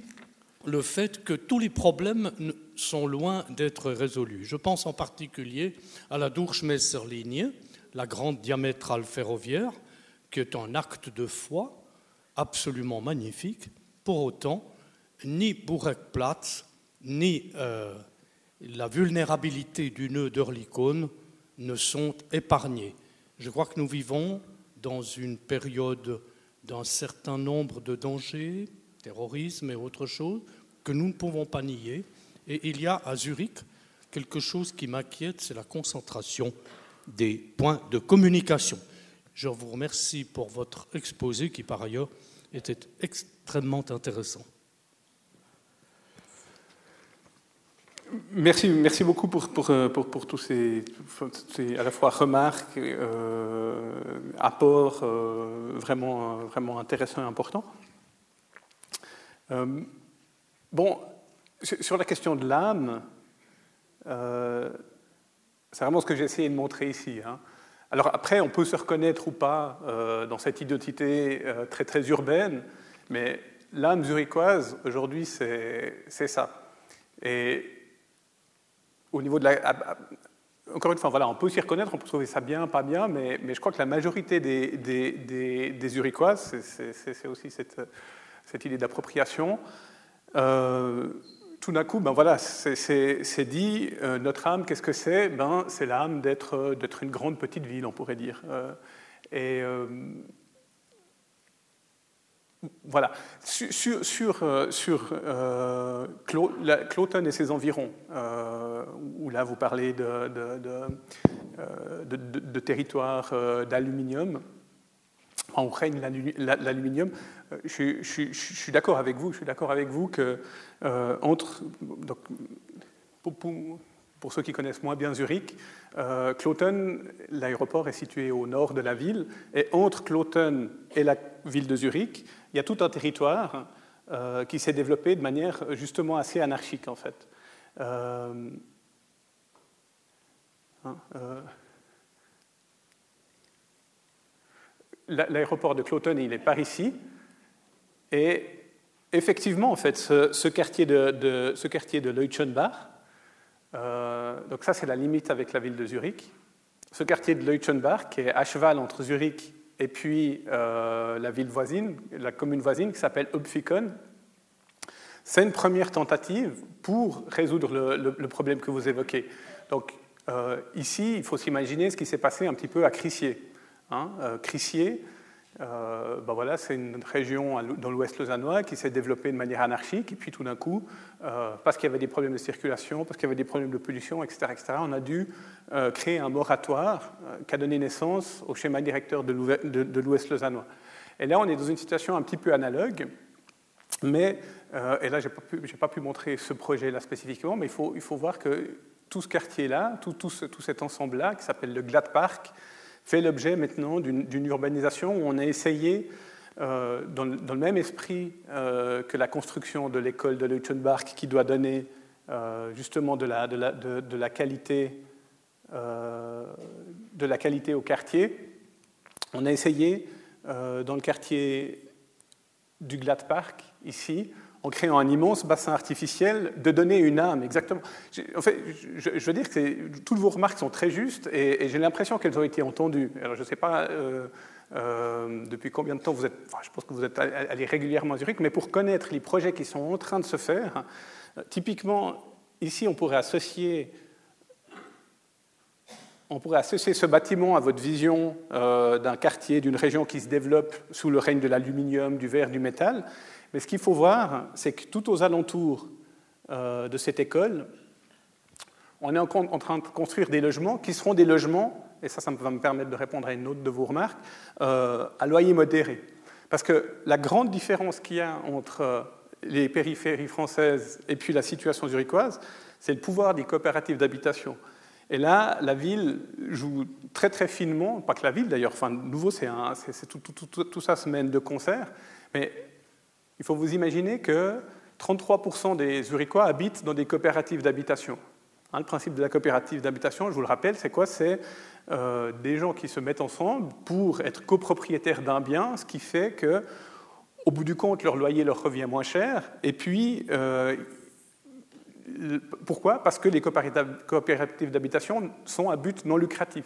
le fait que tous les problèmes sont loin d'être résolus. Je pense en particulier à la Durchmesserlinie, la grande diamétrale ferroviaire, qui est un acte de foi absolument magnifique. Pour autant, ni Burekplatz, ni euh, la vulnérabilité du nœud d'Orlikon ne sont épargnés. Je crois que nous vivons dans une période d'un certain nombre de dangers, terrorisme et autres choses, que nous ne pouvons pas nier. Et il y a à Zurich quelque chose qui m'inquiète, c'est la concentration des points de communication. Je vous remercie pour votre exposé qui, par ailleurs, était extrêmement intéressant. Merci, beaucoup pour, pour, euh, tous ces, à la fois remarques, euh, apports euh, vraiment, vraiment intéressants et importants. Bon, sur la question de l'âme, c'est vraiment ce que j'ai essayé de montrer ici. Hein. Alors après, on peut se reconnaître ou pas dans cette identité très très urbaine, mais l'âme zurichoise, aujourd'hui, c'est ça. Et au niveau de la. Encore une fois, voilà, on peut s'y reconnaître, on peut trouver ça bien, pas bien, mais, mais je crois que la majorité des, des, des, des Zurichoises, c'est aussi cette, cette idée d'appropriation, euh, tout d'un coup, ben voilà, c'est dit, euh, notre âme, qu'est-ce que c'est? Ben, C'est l'âme d'être une grande petite ville, on pourrait dire. Euh, et voilà. Sur, sur, euh, sur euh, Cloton et ses environs, euh, où là vous parlez de, de, de, territoire d'aluminium, où règne l'aluminium, je, suis d'accord avec vous, je suis d'accord avec vous que entre, donc, pour, pour, ceux qui connaissent moins bien Zurich, Cloton, l'aéroport est situé au nord de la ville, et entre Cloton et la ville de Zurich, il y a tout un territoire euh, qui s'est développé de manière justement assez anarchique en fait. Euh, hein, euh, l'aéroport de Cloton, il est par ici, et effectivement, en fait, ce, quartier de, de donc ça c'est la limite avec la ville de Zurich, ce quartier de Leuchenbach, qui est à cheval entre Zurich et puis euh, la ville voisine, la commune voisine qui s'appelle Upfikon. C'est une première tentative pour résoudre le, problème que vous évoquez. Donc euh, ici, il faut s'imaginer ce qui s'est passé un petit peu à Crissier. Hein. Euh, Crissier, ben voilà, c'est une région dans l'ouest lausannois qui s'est développée de manière anarchique, et puis tout d'un coup, euh, parce qu'il y avait des problèmes de circulation, parce qu'il y avait des problèmes de pollution, etc., etc., on a dû euh, créer un moratoire qui a donné naissance au schéma directeur de l'ouest lausannois. Et là, on est dans une situation un petit peu analogue, mais, et là, je n'ai pas, pu montrer ce projet-là spécifiquement, mais il faut, voir que tout ce quartier-là, tout, cet ensemble-là, qui s'appelle le Glad Park, fait l'objet maintenant d'une urbanisation où on a essayé, euh, dans, le même esprit euh, que la construction de l'école de Leuchtenbach, qui doit donner euh, justement de la, qualité, de la qualité au quartier, on a essayé dans le quartier du Glad Park, ici, en créant un immense bassin artificiel, de donner une âme, exactement. En fait, je, veux dire que toutes vos remarques sont très justes et, j'ai l'impression qu'elles ont été entendues. Alors, je ne sais pas euh, euh, depuis combien de temps vous êtes, je pense que vous êtes allé régulièrement à Zurich, mais pour connaître les projets qui sont en train de se faire, typiquement, ici, on pourrait associer on pourrait associer ce bâtiment à votre vision euh, d'un quartier, d'une région qui se développe sous le règne de l'aluminium, du verre, du métal. Mais ce qu'il faut voir, c'est que tout aux alentours euh, de cette école, on est en, train de construire des logements qui seront des logements, et ça, ça va me permettre de répondre à une autre de vos remarques, euh, à loyer modéré. Parce que la grande différence qu'il y a entre euh, les périphéries françaises et puis la situation zurichoise, c'est le pouvoir des coopératives d'habitation. Et là, la ville joue très très finement, pas que la ville d'ailleurs, enfin, nouveau, c'est tout, tout, tout, ça se mène de concert, mais il faut vous imaginer que 33% des Zurichois habitent dans des coopératives d'habitation. Hein, le principe de la coopérative d'habitation, je vous le rappelle, c'est quoi? C'est euh, des gens qui se mettent ensemble pour être copropriétaires d'un bien, ce qui fait que, au bout du compte, leur loyer leur revient moins cher. Et puis, euh, pourquoi? Parce que les coopératives d'habitation sont à but non lucratif.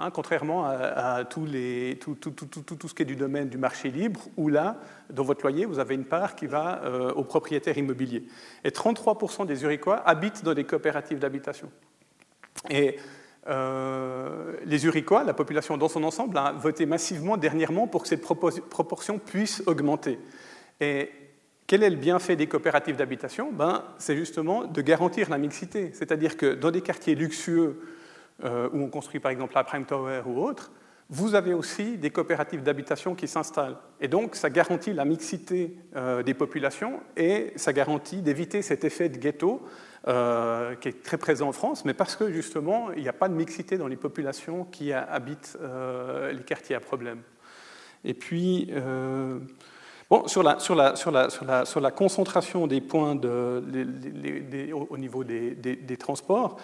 Hein, contrairement à, tout, ce qui est du domaine du marché libre, où là, dans votre loyer, vous avez une part qui va euh, aux propriétaires immobiliers. Et 33% des Uriquois habitent dans des coopératives d'habitation. Et euh, les Uriquois, la population dans son ensemble, a voté massivement dernièrement pour que cette proportion puisse augmenter. Et quel est le bienfait des coopératives d'habitation? Ben, C'est justement de garantir la mixité. C'est-à-dire que dans des quartiers luxueux, euh, où on construit par exemple la Prime Tower ou autre, vous avez aussi des coopératives d'habitation qui s'installent. Et donc, ça garantit la mixité euh, des populations et ça garantit d'éviter cet effet de ghetto euh, qui est très présent en France, mais parce que justement, il n'y a pas de mixité dans les populations qui habitent les quartiers à problème. Et puis, bon, sur la, concentration des points de, au niveau des, des transports,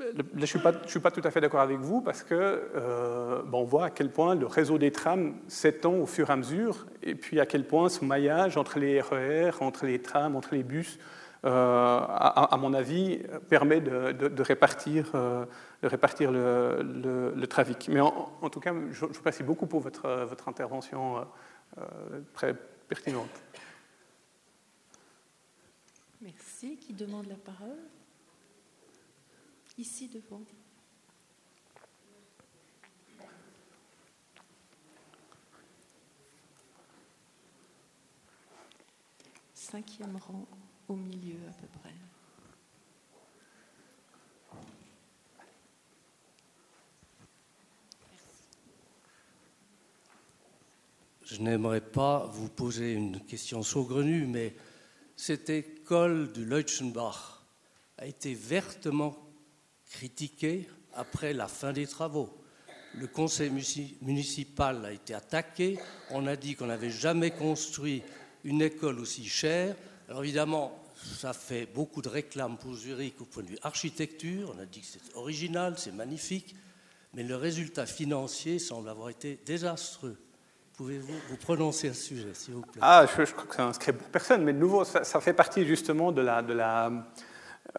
je ne suis, pas tout à fait d'accord avec vous parce que euh, on voit à quel point le réseau des trams s'étend au fur et à mesure et puis à quel point ce maillage entre les RER, e entre les trams, entre les bus, euh, à, mon avis, permet de, répartir, euh, le, trafic. Mais en, tout cas, je, vous remercie beaucoup pour votre intervention très pertinente. Merci. Qui demande la parole? Ici devant. Cinquième rang au milieu à peu près. Je n'aimerais pas vous poser une question saugrenue, mais cette école du Leutschenbach a été vertement critiqué après la fin des travaux. Le conseil municipal a été attaqué. On a dit qu'on n'avait jamais construit une école aussi chère. Alors évidemment, ça fait beaucoup de réclames pour Zurich au point de vue architecture. On a dit que c'est original, c'est magnifique. Mais le résultat financier semble avoir été désastreux. Pouvez-vous vous prononcer à ce sujet, s'il vous plaît? Ah, je, crois que c'est un secret pour personne, mais de nouveau, ça, fait partie justement de la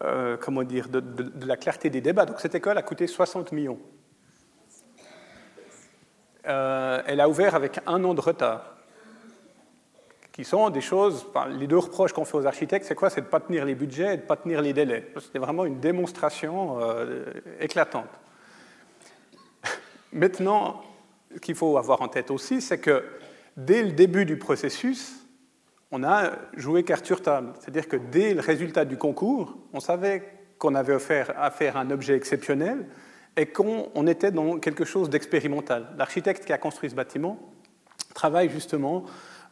euh, comment dire, de, la clarté des débats. Donc cette école a coûté 60 millions. Euh, elle a ouvert avec un an de retard, qui sont des choses, les deux reproches qu'on fait aux architectes, c'est quoi? C'est de ne pas tenir les budgets et de ne pas tenir les délais. C'était vraiment une démonstration euh, éclatante. Maintenant, ce qu'il faut avoir en tête aussi, c'est que dès le début du processus, on a joué carte sur table. C'est-à-dire que dès le résultat du concours, on savait qu'on avait affaire à faire un objet exceptionnel et qu'on était dans quelque chose d'expérimental. L'architecte qui a construit ce bâtiment travaille justement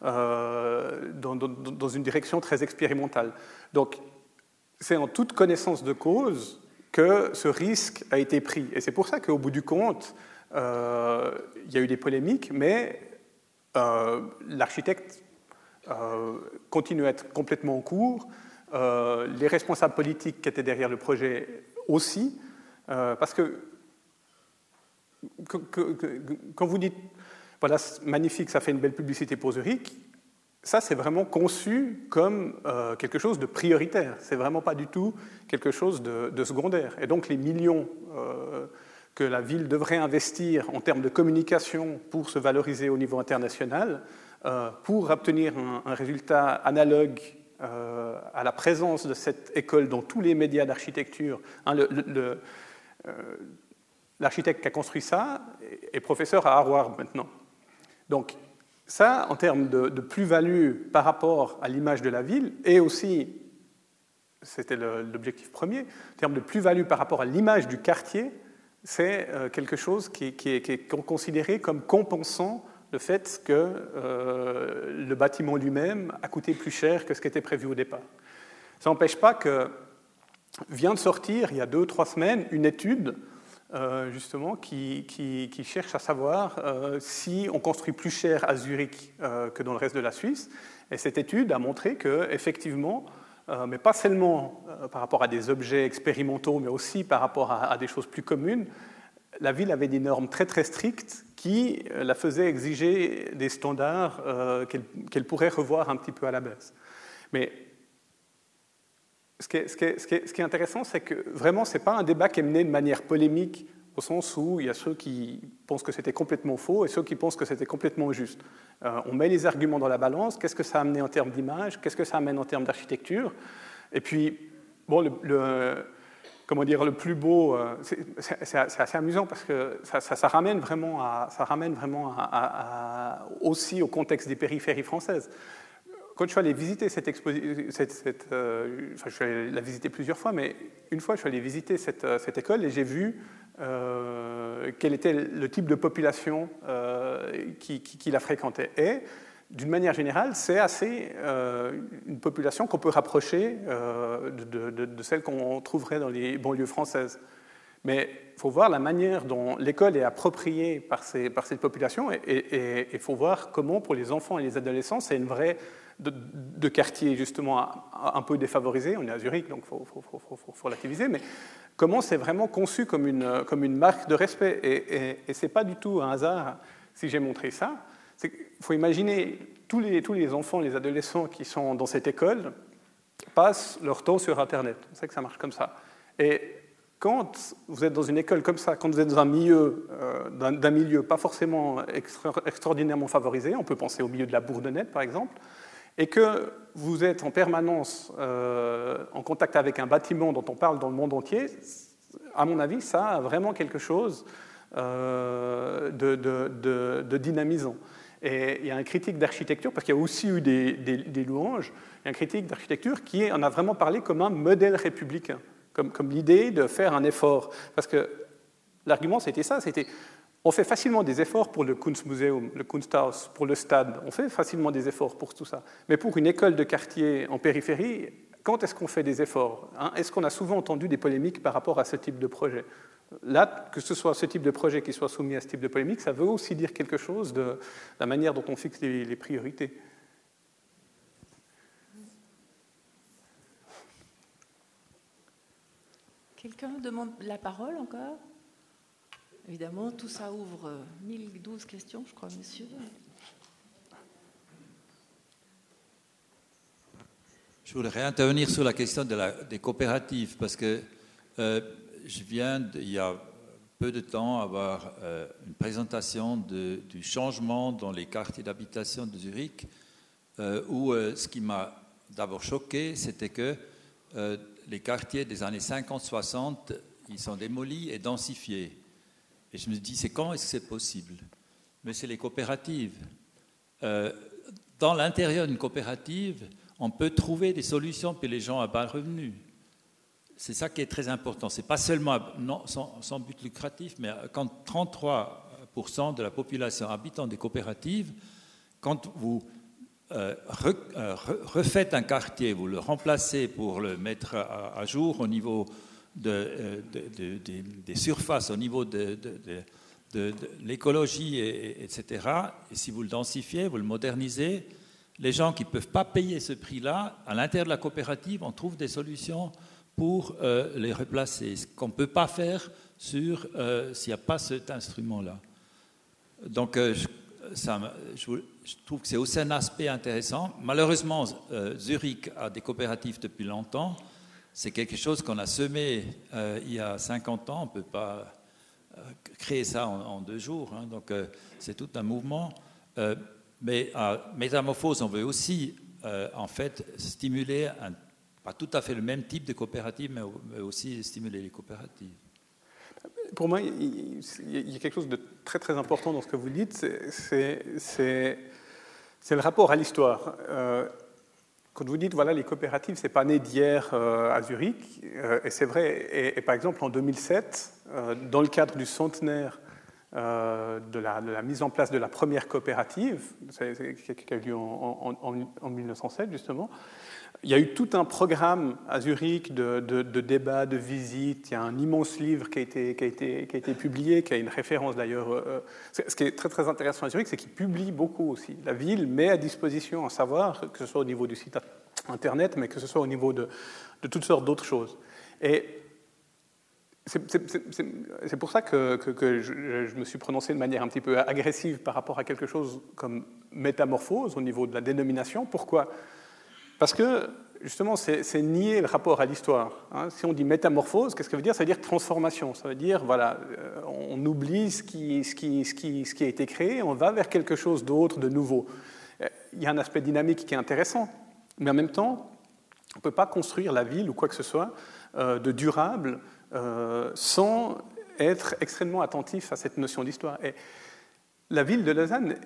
euh, dans, une direction très expérimentale. Donc, c'est en toute connaissance de cause que ce risque a été pris. Et c'est pour ça qu'au bout du compte, euh, il y a eu des polémiques, mais euh, l'architecte continue à être complètement en cours. Euh, les responsables politiques qui étaient derrière le projet aussi, euh, parce que, quand vous dites, voilà, magnifique, ça fait une belle publicité pour Zurich, ça c'est vraiment conçu comme quelque chose de prioritaire. C'est vraiment pas du tout quelque chose de, secondaire. Et donc les millions que la ville devrait investir en termes de communication pour se valoriser au niveau international, euh, pour obtenir un, résultat analogue euh, à la présence de cette école dans tous les médias d'architecture. Hein, euh, l'architecte qui a construit ça est professeur à Harvard maintenant. Donc ça, en termes de, plus-value par rapport à l'image de la ville, et aussi, c'était l'objectif premier, en termes de plus-value par rapport à l'image du quartier, c'est quelque chose qui, qui, est considéré comme compensant le fait que euh, le bâtiment lui-même a coûté plus cher que ce qui était prévu au départ. Ça n'empêche pas que vient de sortir, il y a deux ou trois semaines, une étude euh, justement qui, cherche à savoir euh, si on construit plus cher à Zurich que dans le reste de la Suisse. Et cette étude a montré que effectivement, mais pas seulement par rapport à des objets expérimentaux, mais aussi par rapport à des choses plus communes, la ville avait des normes très très strictes qui euh, la faisaient exiger des standards euh, qu'elle pourrait revoir un petit peu à la baisse. Mais ce qui est, intéressant, c'est que vraiment, ce n'est pas un débat qui est mené de manière polémique, au sens où il y a ceux qui pensent que c'était complètement faux et ceux qui pensent que c'était complètement juste. Euh, on met les arguments dans la balance, qu'est-ce que ça a amené en termes d'image, qu'est-ce que ça amène en termes d'architecture, et puis, bon, le comment dire, le plus beau. Euh, c'est assez amusant parce que ça, ramène vraiment, ça ramène vraiment aussi au contexte des périphéries françaises. Quand je suis allé visiter cette exposition, euh, je suis allé la visiter plusieurs fois, mais une fois je suis allé visiter cette, euh, école et j'ai vu quel était le type de population qui, qui, qui, la fréquentait. Et d'une manière générale, c'est assez euh, une population qu'on peut rapprocher euh, de, celle qu'on trouverait dans les banlieues françaises. Mais il faut voir la manière dont l'école est appropriée par, cette population et il faut voir comment, pour les enfants et les adolescents, c'est une vraie de, quartiers justement un peu défavorisés. On est à Zurich, donc il faut, relativiser. Mais comment c'est vraiment conçu comme une, comme une marque de respect? Et, et, ce n'est pas du tout un hasard si j'ai montré ça. Il faut imaginer tous les, tous les enfants, les adolescents qui sont dans cette école passent leur temps sur Internet. On sait que ça marche comme ça. Et quand vous êtes dans une école comme ça, quand vous êtes dans un milieu, euh, d'un milieu pas forcément extraordinairement favorisé, on peut penser au milieu de la Bourdonnette par exemple, et que vous êtes en permanence euh, en contact avec un bâtiment dont on parle dans le monde entier, à mon avis, ça a vraiment quelque chose euh, de, dynamisant. Et il y a un critique d'architecture, parce qu'il y a aussi eu des, louanges, il y a un critique d'architecture qui en a vraiment parlé comme un modèle républicain comme, l'idée de faire un effort. Parce que l'argument, c'était ça, c'était on fait facilement des efforts pour le Kunstmuseum, le Kunsthaus, pour le stade, on fait facilement des efforts pour tout ça. Mais pour une école de quartier en périphérie, quand est-ce qu'on fait des efforts hein? Est-ce qu'on a souvent entendu des polémiques par rapport à ce type de projet? Là, que ce soit ce type de projet qui soit soumis à ce type de polémique, ça veut aussi dire quelque chose de la manière dont on fixe les priorités. Quelqu'un demande la parole encore? Évidemment, tout ça ouvre 1012 questions, je crois, monsieur. Je voudrais intervenir sur la question des coopératives, parce que euh, je viens, il y a peu de temps, avoir euh, une présentation du changement dans les quartiers d'habitation de Zurich, euh, où ce qui m'a d'abord choqué, c'était que les quartiers des années 50-60, ils sont démolis et densifiés. Et je me dis, c'est quand est-ce que c'est possible? Mais c'est les coopératives. Euh, dans l'intérieur d'une coopérative, on peut trouver des solutions pour les gens à bas revenus. C'est ça qui est très important. Ce n'est pas seulement sans, but lucratif, mais quand 33% de la population habite dans des coopératives, quand vous euh, euh, refaites un quartier, vous le remplacez pour le mettre à, jour au niveau euh, des surfaces, au niveau de, l'écologie, etc. Et si vous le densifiez, vous le modernisez, les gens qui ne peuvent pas payer ce prix-là, à l'intérieur de la coopérative, on trouve des solutions pour les replacer, ce qu'on ne peut pas faire sur s'il n'y a pas cet instrument-là. Donc, ça, je, trouve que c'est aussi un aspect intéressant. Malheureusement, euh, Zurich a des coopératives depuis longtemps. C'est quelque chose qu'on a semé euh, il y a 50 ans. On ne peut pas euh, créer ça en, deux jours. Hein. donc, c'est tout un mouvement. mais à Métamorphose, on veut aussi, en fait, stimuler, pas tout à fait le même type de coopérative, mais aussi stimuler les coopératives pour moi, il y a quelque chose de très très important dans ce que vous dites, c'est le rapport à l'histoire. Euh, quand vous dites, voilà, les coopératives, c'est pas né d'hier euh, à Zurich, euh, et c'est vrai, et, par exemple en 2007, dans le cadre du centenaire de la, mise en place de la première coopérative, qui a eu lieu en 1907 justement, il y a eu tout un programme à Zurich de, débats, de visites. Il y a un immense livre qui a été, publié, qui a une référence d'ailleurs. Euh, ce qui est très, intéressant à Zurich, c'est qu'il publie beaucoup aussi. La ville met à disposition un savoir, que ce soit au niveau du site Internet, mais que ce soit au niveau de, toutes sortes d'autres choses. Et c'est pour ça que, je, me suis prononcé de manière un petit peu agressive par rapport à quelque chose comme métamorphose au niveau de la dénomination. Pourquoi? Parce que, justement, c'est nier le rapport à l'histoire. Hein. Si on dit métamorphose, qu'est-ce que ça veut dire? Ça veut dire transformation. Ça veut dire, voilà, euh, on oublie ce qui, a été créé, on va vers quelque chose d'autre, de nouveau. Euh, il y a un aspect dynamique qui est intéressant, mais en même temps, on ne peut pas construire la ville ou quoi que ce soit euh, de durable sans être extrêmement attentif à cette notion d'histoire. La ville de Lausanne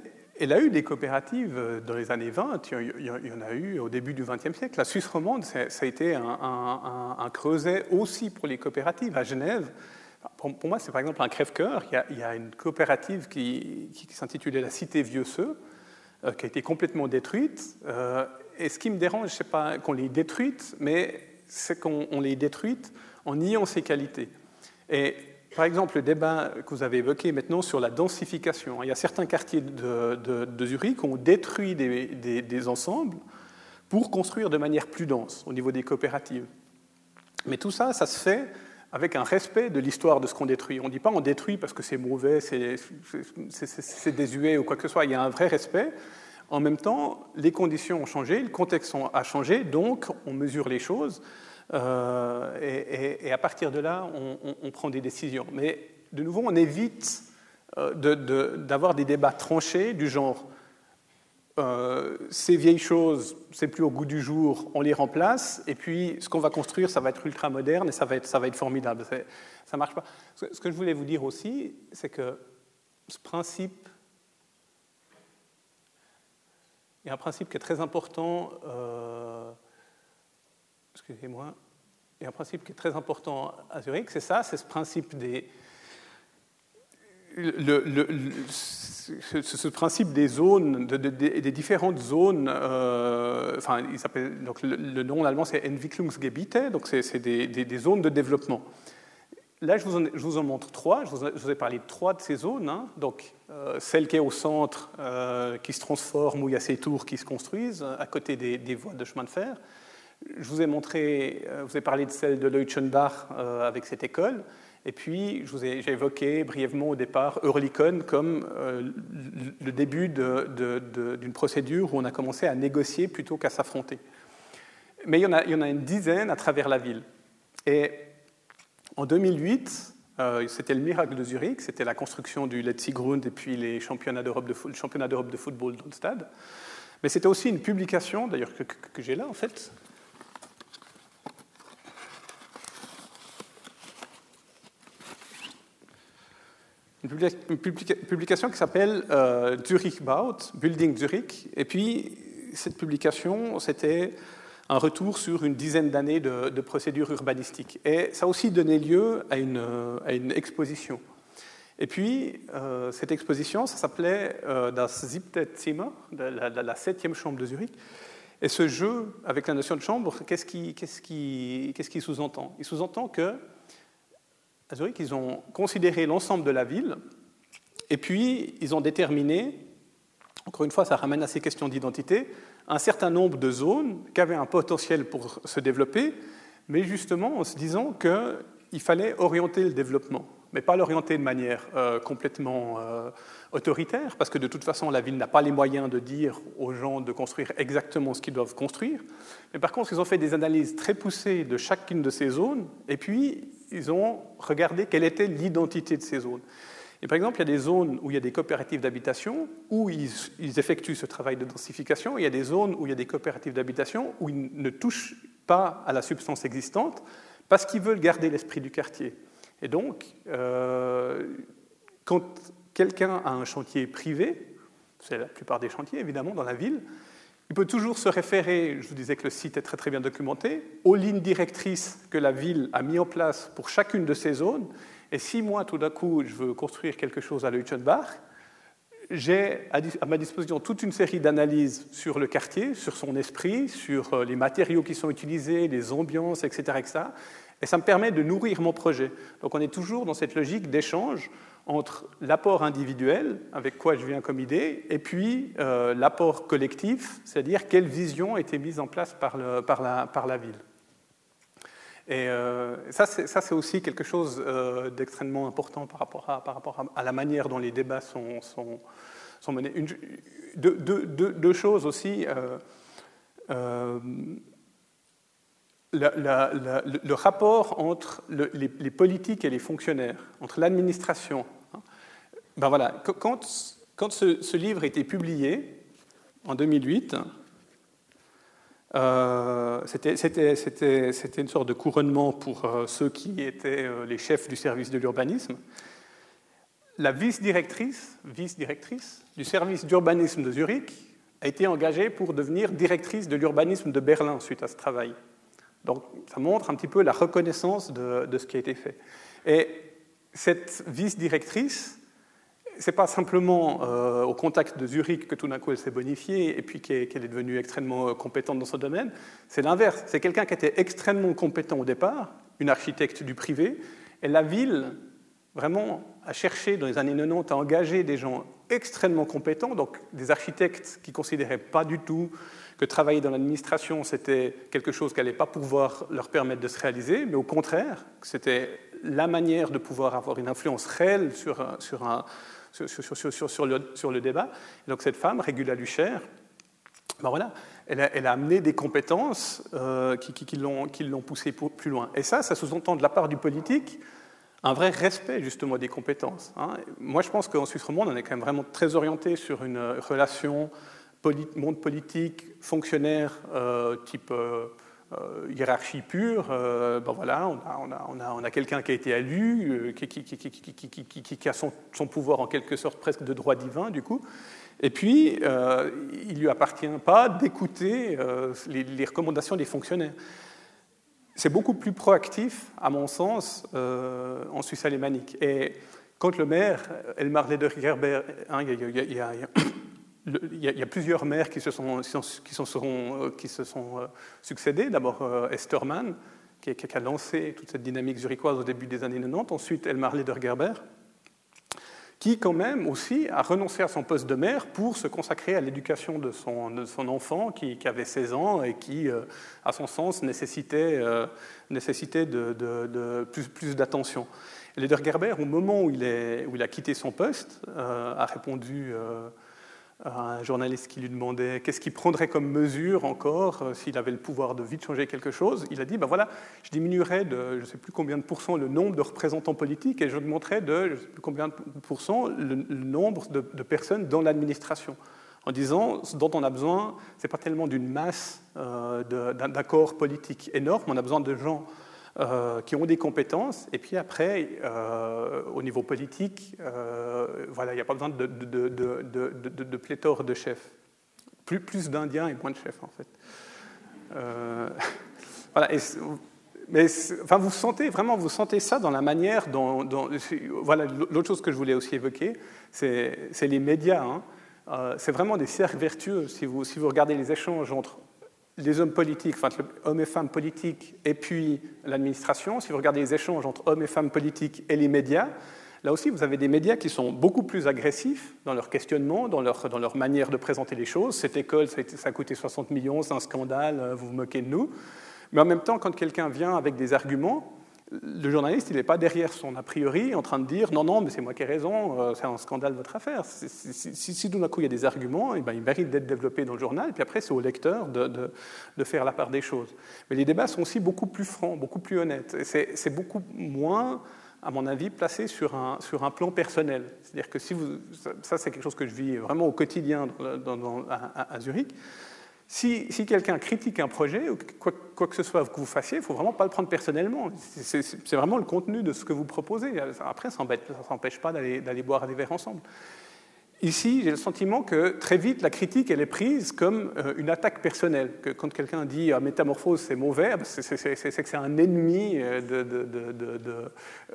elle a eu des coopératives euh, dans les années 20, il y en a eu au début du XXe siècle. La Suisse romande, ça a été un, creuset aussi pour les coopératives. À Genève, pour, moi, c'est par exemple un crève-cœur. Il, y a une coopérative qui, s'intitulait la Cité Vieux-Seux, euh, qui a été complètement détruite. Euh, et ce qui me dérange, sais pas qu'on les détruite, mais c'est qu'on les détruite en niant ses qualités. Par exemple, le débat que vous avez évoqué maintenant sur la densification. Il y a certains quartiers de, Zurich qui ont détruit des, ensembles pour construire de manière plus dense au niveau des coopératives. Mais tout ça, ça se fait avec un respect de l'histoire de ce qu'on détruit. On ne dit pas on détruit parce que c'est mauvais, c'est désuet ou quoi que ce soit. Il y a un vrai respect. En même temps, les conditions ont changé, le contexte a changé, donc on mesure les choses. Euh, et, à partir de là, on, prend des décisions. Mais de nouveau, on évite euh, d'avoir des débats tranchés du genre euh, ces vieilles choses, c'est plus au goût du jour, on les remplace, et puis ce qu'on va construire, ça va être ultra moderne et ça va être, formidable. Ça marche pas. Ce que je voulais vous dire aussi, c'est que ce principe, il y a un principe qui est très important, excusez-moi, il y a un principe qui est très important à Zurich, c'est ça, c'est ce principe des, le, ce, principe des zones, des différentes zones, euh, enfin, donc le, nom en allemand c'est Entwicklungsgebiete, donc c'est des, zones de développement. Là, je vous en, montre trois. Je vous, ai parlé de trois de ces zones. Hein. Donc, euh, celle qui est au centre, euh, qui se transforme, où il y a ces tours qui se construisent, à côté des voies de chemin de fer. Je vous ai montré, vous ai parlé de celle de Leutschenbach avec cette école. Et puis, j'ai évoqué brièvement au départ Eurlicon comme euh, le début d'une procédure où on a commencé à négocier plutôt qu'à s'affronter. Mais il y, en a, une dizaine à travers la ville. Et en 2008, euh, c'était le miracle de Zurich, c'était la construction du Letzigrund et puis les championnats d'Europe de, le championnat d'Europe de football dans le stade. Mais c'était aussi une publication, d'ailleurs que j'ai là en fait, une publication qui s'appelle euh, Zurich Baut, Building Zurich. Et puis, cette publication, c'était un retour sur une dizaine d'années de, procédures urbanistiques. Et ça a aussi donné lieu à une, exposition. Et puis, euh, cette exposition, ça s'appelait euh, Das Siebte Zimmer, la, la, septième chambre de Zurich. Et ce jeu avec la notion de chambre, qu'est-ce qui, qui sous-entend? Il sous-entend que ils ont considéré l'ensemble de la ville, et puis ils ont déterminé, encore une fois, ça ramène à ces questions d'identité, un certain nombre de zones qui avaient un potentiel pour se développer, mais justement en se disant qu'il fallait orienter le développement, mais pas l'orienter de manière euh, complètement euh, autoritaire, parce que de toute façon, la ville n'a pas les moyens de dire aux gens de construire exactement ce qu'ils doivent construire. Mais par contre, ils ont fait des analyses très poussées de chacune de ces zones, et puis ils ont regardé quelle était l'identité de ces zones. Et par exemple, il y a des zones où il y a des coopératives d'habitation, où ils, effectuent ce travail de densification, il y a des zones où il y a des coopératives d'habitation, où ils ne touchent pas à la substance existante, parce qu'ils veulent garder l'esprit du quartier. Et donc, euh, quand quelqu'un a un chantier privé, c'est la plupart des chantiers évidemment dans la ville, il peut toujours se référer, je vous disais que le site est très très bien documenté, aux lignes directrices que la ville a mis en place pour chacune de ces zones. Et si moi, tout d'un coup, je veux construire quelque chose à Leutschenbach, j'ai à ma disposition toute une série d'analyses sur le quartier, sur son esprit, sur euh, les matériaux qui sont utilisés, les ambiances, etc., etc. Et ça me permet de nourrir mon projet. Donc on est toujours dans cette logique d'échange entre l'apport individuel, avec quoi je viens comme idée, et puis euh, l'apport collectif, c'est-à-dire quelle vision a été mise en place par, la, ville. Et euh, ça, c'est aussi quelque chose euh, d'extrêmement important par rapport, à, la manière dont les débats sont, menés. Deux, choses aussi le rapport entre les, politiques et les fonctionnaires, entre l'administration. Hein. Ben voilà, quand, ce, livre a été publié en 2008, euh, c'était une sorte de couronnement pour euh, ceux qui étaient euh, les chefs du service de l'urbanisme. La vice-directrice vice -directrice du service d'urbanisme de Zurich a été engagée pour devenir directrice de l'urbanisme de Berlin suite à ce travail. Donc ça montre un petit peu la reconnaissance de, ce qui a été fait. Et cette vice-directrice, c'est pas simplement euh, au contact de Zurich que tout d'un coup elle s'est bonifiée et puis qu'elle est devenue extrêmement euh, compétente dans ce domaine. C'est l'inverse. C'est quelqu'un qui était extrêmement compétent au départ, une architecte du privé, et la ville vraiment a cherché dans les années 90 à engager des gens extrêmement compétents, donc des architectes qui considéraient pas du tout que travailler dans l'administration, c'était quelque chose qui n'allait pas pouvoir leur permettre de se réaliser, mais au contraire, c'était la manière de pouvoir avoir une influence réelle sur, sur, un, sur, sur, sur le, le, débat. Donc cette femme, Régula Lucher, ben voilà, elle a, elle a, amené des compétences euh, qui, qui, qui l'ont poussé plus loin. Et ça, ça sous-entend de la part du politique un vrai respect justement des compétences. Hein. Moi, je pense qu'en Suisse romande, on est quand même vraiment très orienté sur une relation monde politique, fonctionnaire, euh, type euh, euh, hiérarchie pure. ben voilà, on a, on a, on a, on a quelqu'un qui a été élu, qui, qui, a son, pouvoir en quelque sorte presque de droit divin, du coup. Et puis, il ne lui appartient pas d'écouter les, recommandations des fonctionnaires. C'est beaucoup plus proactif, à mon sens, en Suisse alémanique. Et quand le maire, Elmar Ledergerber, il, y a, il, y a, plusieurs maires qui se sont, qui qui se sont euh, succédés. D'abord euh, Esterman, qui, qui, a lancé toute cette dynamique zurichoise au début des années 90. Ensuite, Elmar Ledergerber, qui quand même aussi a renoncé à son poste de maire pour se consacrer à l'éducation de son, enfant qui, avait 16 ans et qui, euh, à son sens, nécessitait, euh, nécessitait plus, plus d'attention. Ledergerber, au moment où il, a quitté son poste, euh, a répondu euh, un journaliste qui lui demandait qu'est-ce qu'il prendrait comme mesure encore euh, s'il avait le pouvoir de vite changer quelque chose. Il a dit ben voilà, je diminuerais de je ne sais plus combien de pourcents le nombre de représentants politiques et j'augmenterais de je ne sais plus combien de pourcents le, nombre de, de, personnes dans l'administration. En disant ce dont on a besoin, ce n'est pas tellement d'une masse euh, d'accords politiques énormes, on a besoin de gens euh, qui ont des compétences. Et puis après, euh, au niveau politique, euh, voilà, il n'y a pas besoin de, pléthore de chefs. Plus, d'Indiens et moins de chefs, en fait. Voilà, mais enfin, vous sentez vraiment, vous sentez ça dans la manière dont. voilà, l'autre chose que je voulais aussi évoquer, c'est les médias. Hein. C'est vraiment des cercles vertueux. Si vous, si vous regardez les échanges entre les hommes politiques, enfin, hommes et femmes politiques, et puis l'administration, si vous regardez les échanges entre hommes et femmes politiques et les médias, là aussi, vous avez des médias qui sont beaucoup plus agressifs dans leur questionnement, dans leur, dans leur manière de présenter les choses. Cette école, ça a, coûté 60 millions, c'est un scandale, euh, vous vous moquez de nous. Mais en même temps, quand quelqu'un vient avec des arguments, le journaliste, il n'est pas derrière son a priori en train de dire non, non, mais c'est moi qui ai raison, euh, c'est un scandale votre affaire. Si, tout d'un coup il y a des arguments, eh ben, ils méritent d'être développés dans le journal, puis après c'est au lecteur de, faire la part des choses. Mais les débats sont aussi beaucoup plus francs, beaucoup plus honnêtes. C'est beaucoup moins, à mon avis, placé sur un, plan personnel. C'est-à-dire que si vous. Ça, c'est quelque chose que je vis vraiment au quotidien à Zurich. Si, quelqu'un critique un projet, ou quoi, que ce soit que vous fassiez, il ne faut vraiment pas le prendre personnellement. C'est vraiment le contenu de ce que vous proposez. Après, ça ne s'empêche pas d'aller boire des verres ensemble. Ici, j'ai le sentiment que très vite, la critique, elle est prise comme euh, une attaque personnelle. Que quand quelqu'un dit ah, métamorphose, c'est mauvais, c'est que c'est un ennemi euh,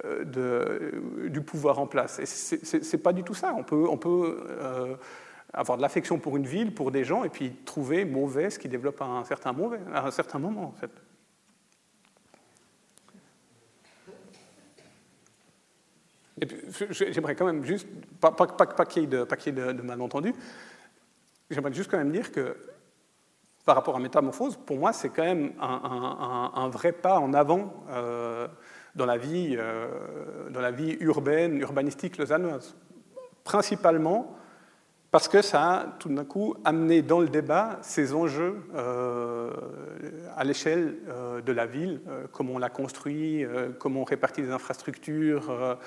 euh, du pouvoir en place. Et c'est pas du tout ça. On peut, avoir de l'affection pour une ville, pour des gens, et puis trouver mauvais ce qui développe à un certain, mauvais, à un certain moment, en fait. J'aimerais quand même juste, pas, pas, pas, qu'il y ait de, malentendus, j'aimerais juste quand même dire que par rapport à Métamorphose, pour moi, c'est quand même un, vrai pas en avant euh, dans, la vie, euh, dans la vie urbaine, urbanistique lausannoise. Principalement parce que ça a tout d'un coup amené dans le débat ces enjeux euh, à l'échelle euh, de la ville, euh, comment on la construit, comment on répartit les infrastructures,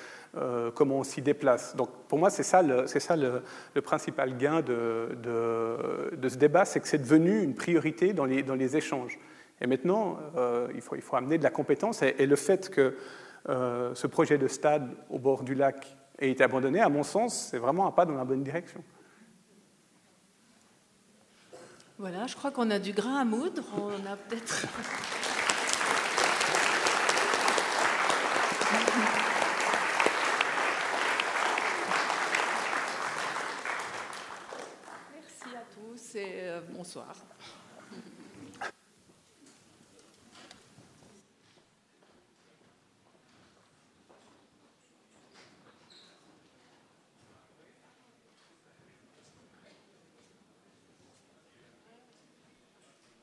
comment on s'y déplace. Donc pour moi, c'est ça, le, principal gain de, ce débat, c'est que c'est devenu une priorité dans les, échanges. Et maintenant, il faut, amener de la compétence et le fait que ce projet de stade au bord du lac ait été abandonné, à mon sens, c'est vraiment un pas dans la bonne direction. Voilà, je crois qu'on a du grain à moudre. On a peut-être. Merci à tous et euh, bonsoir.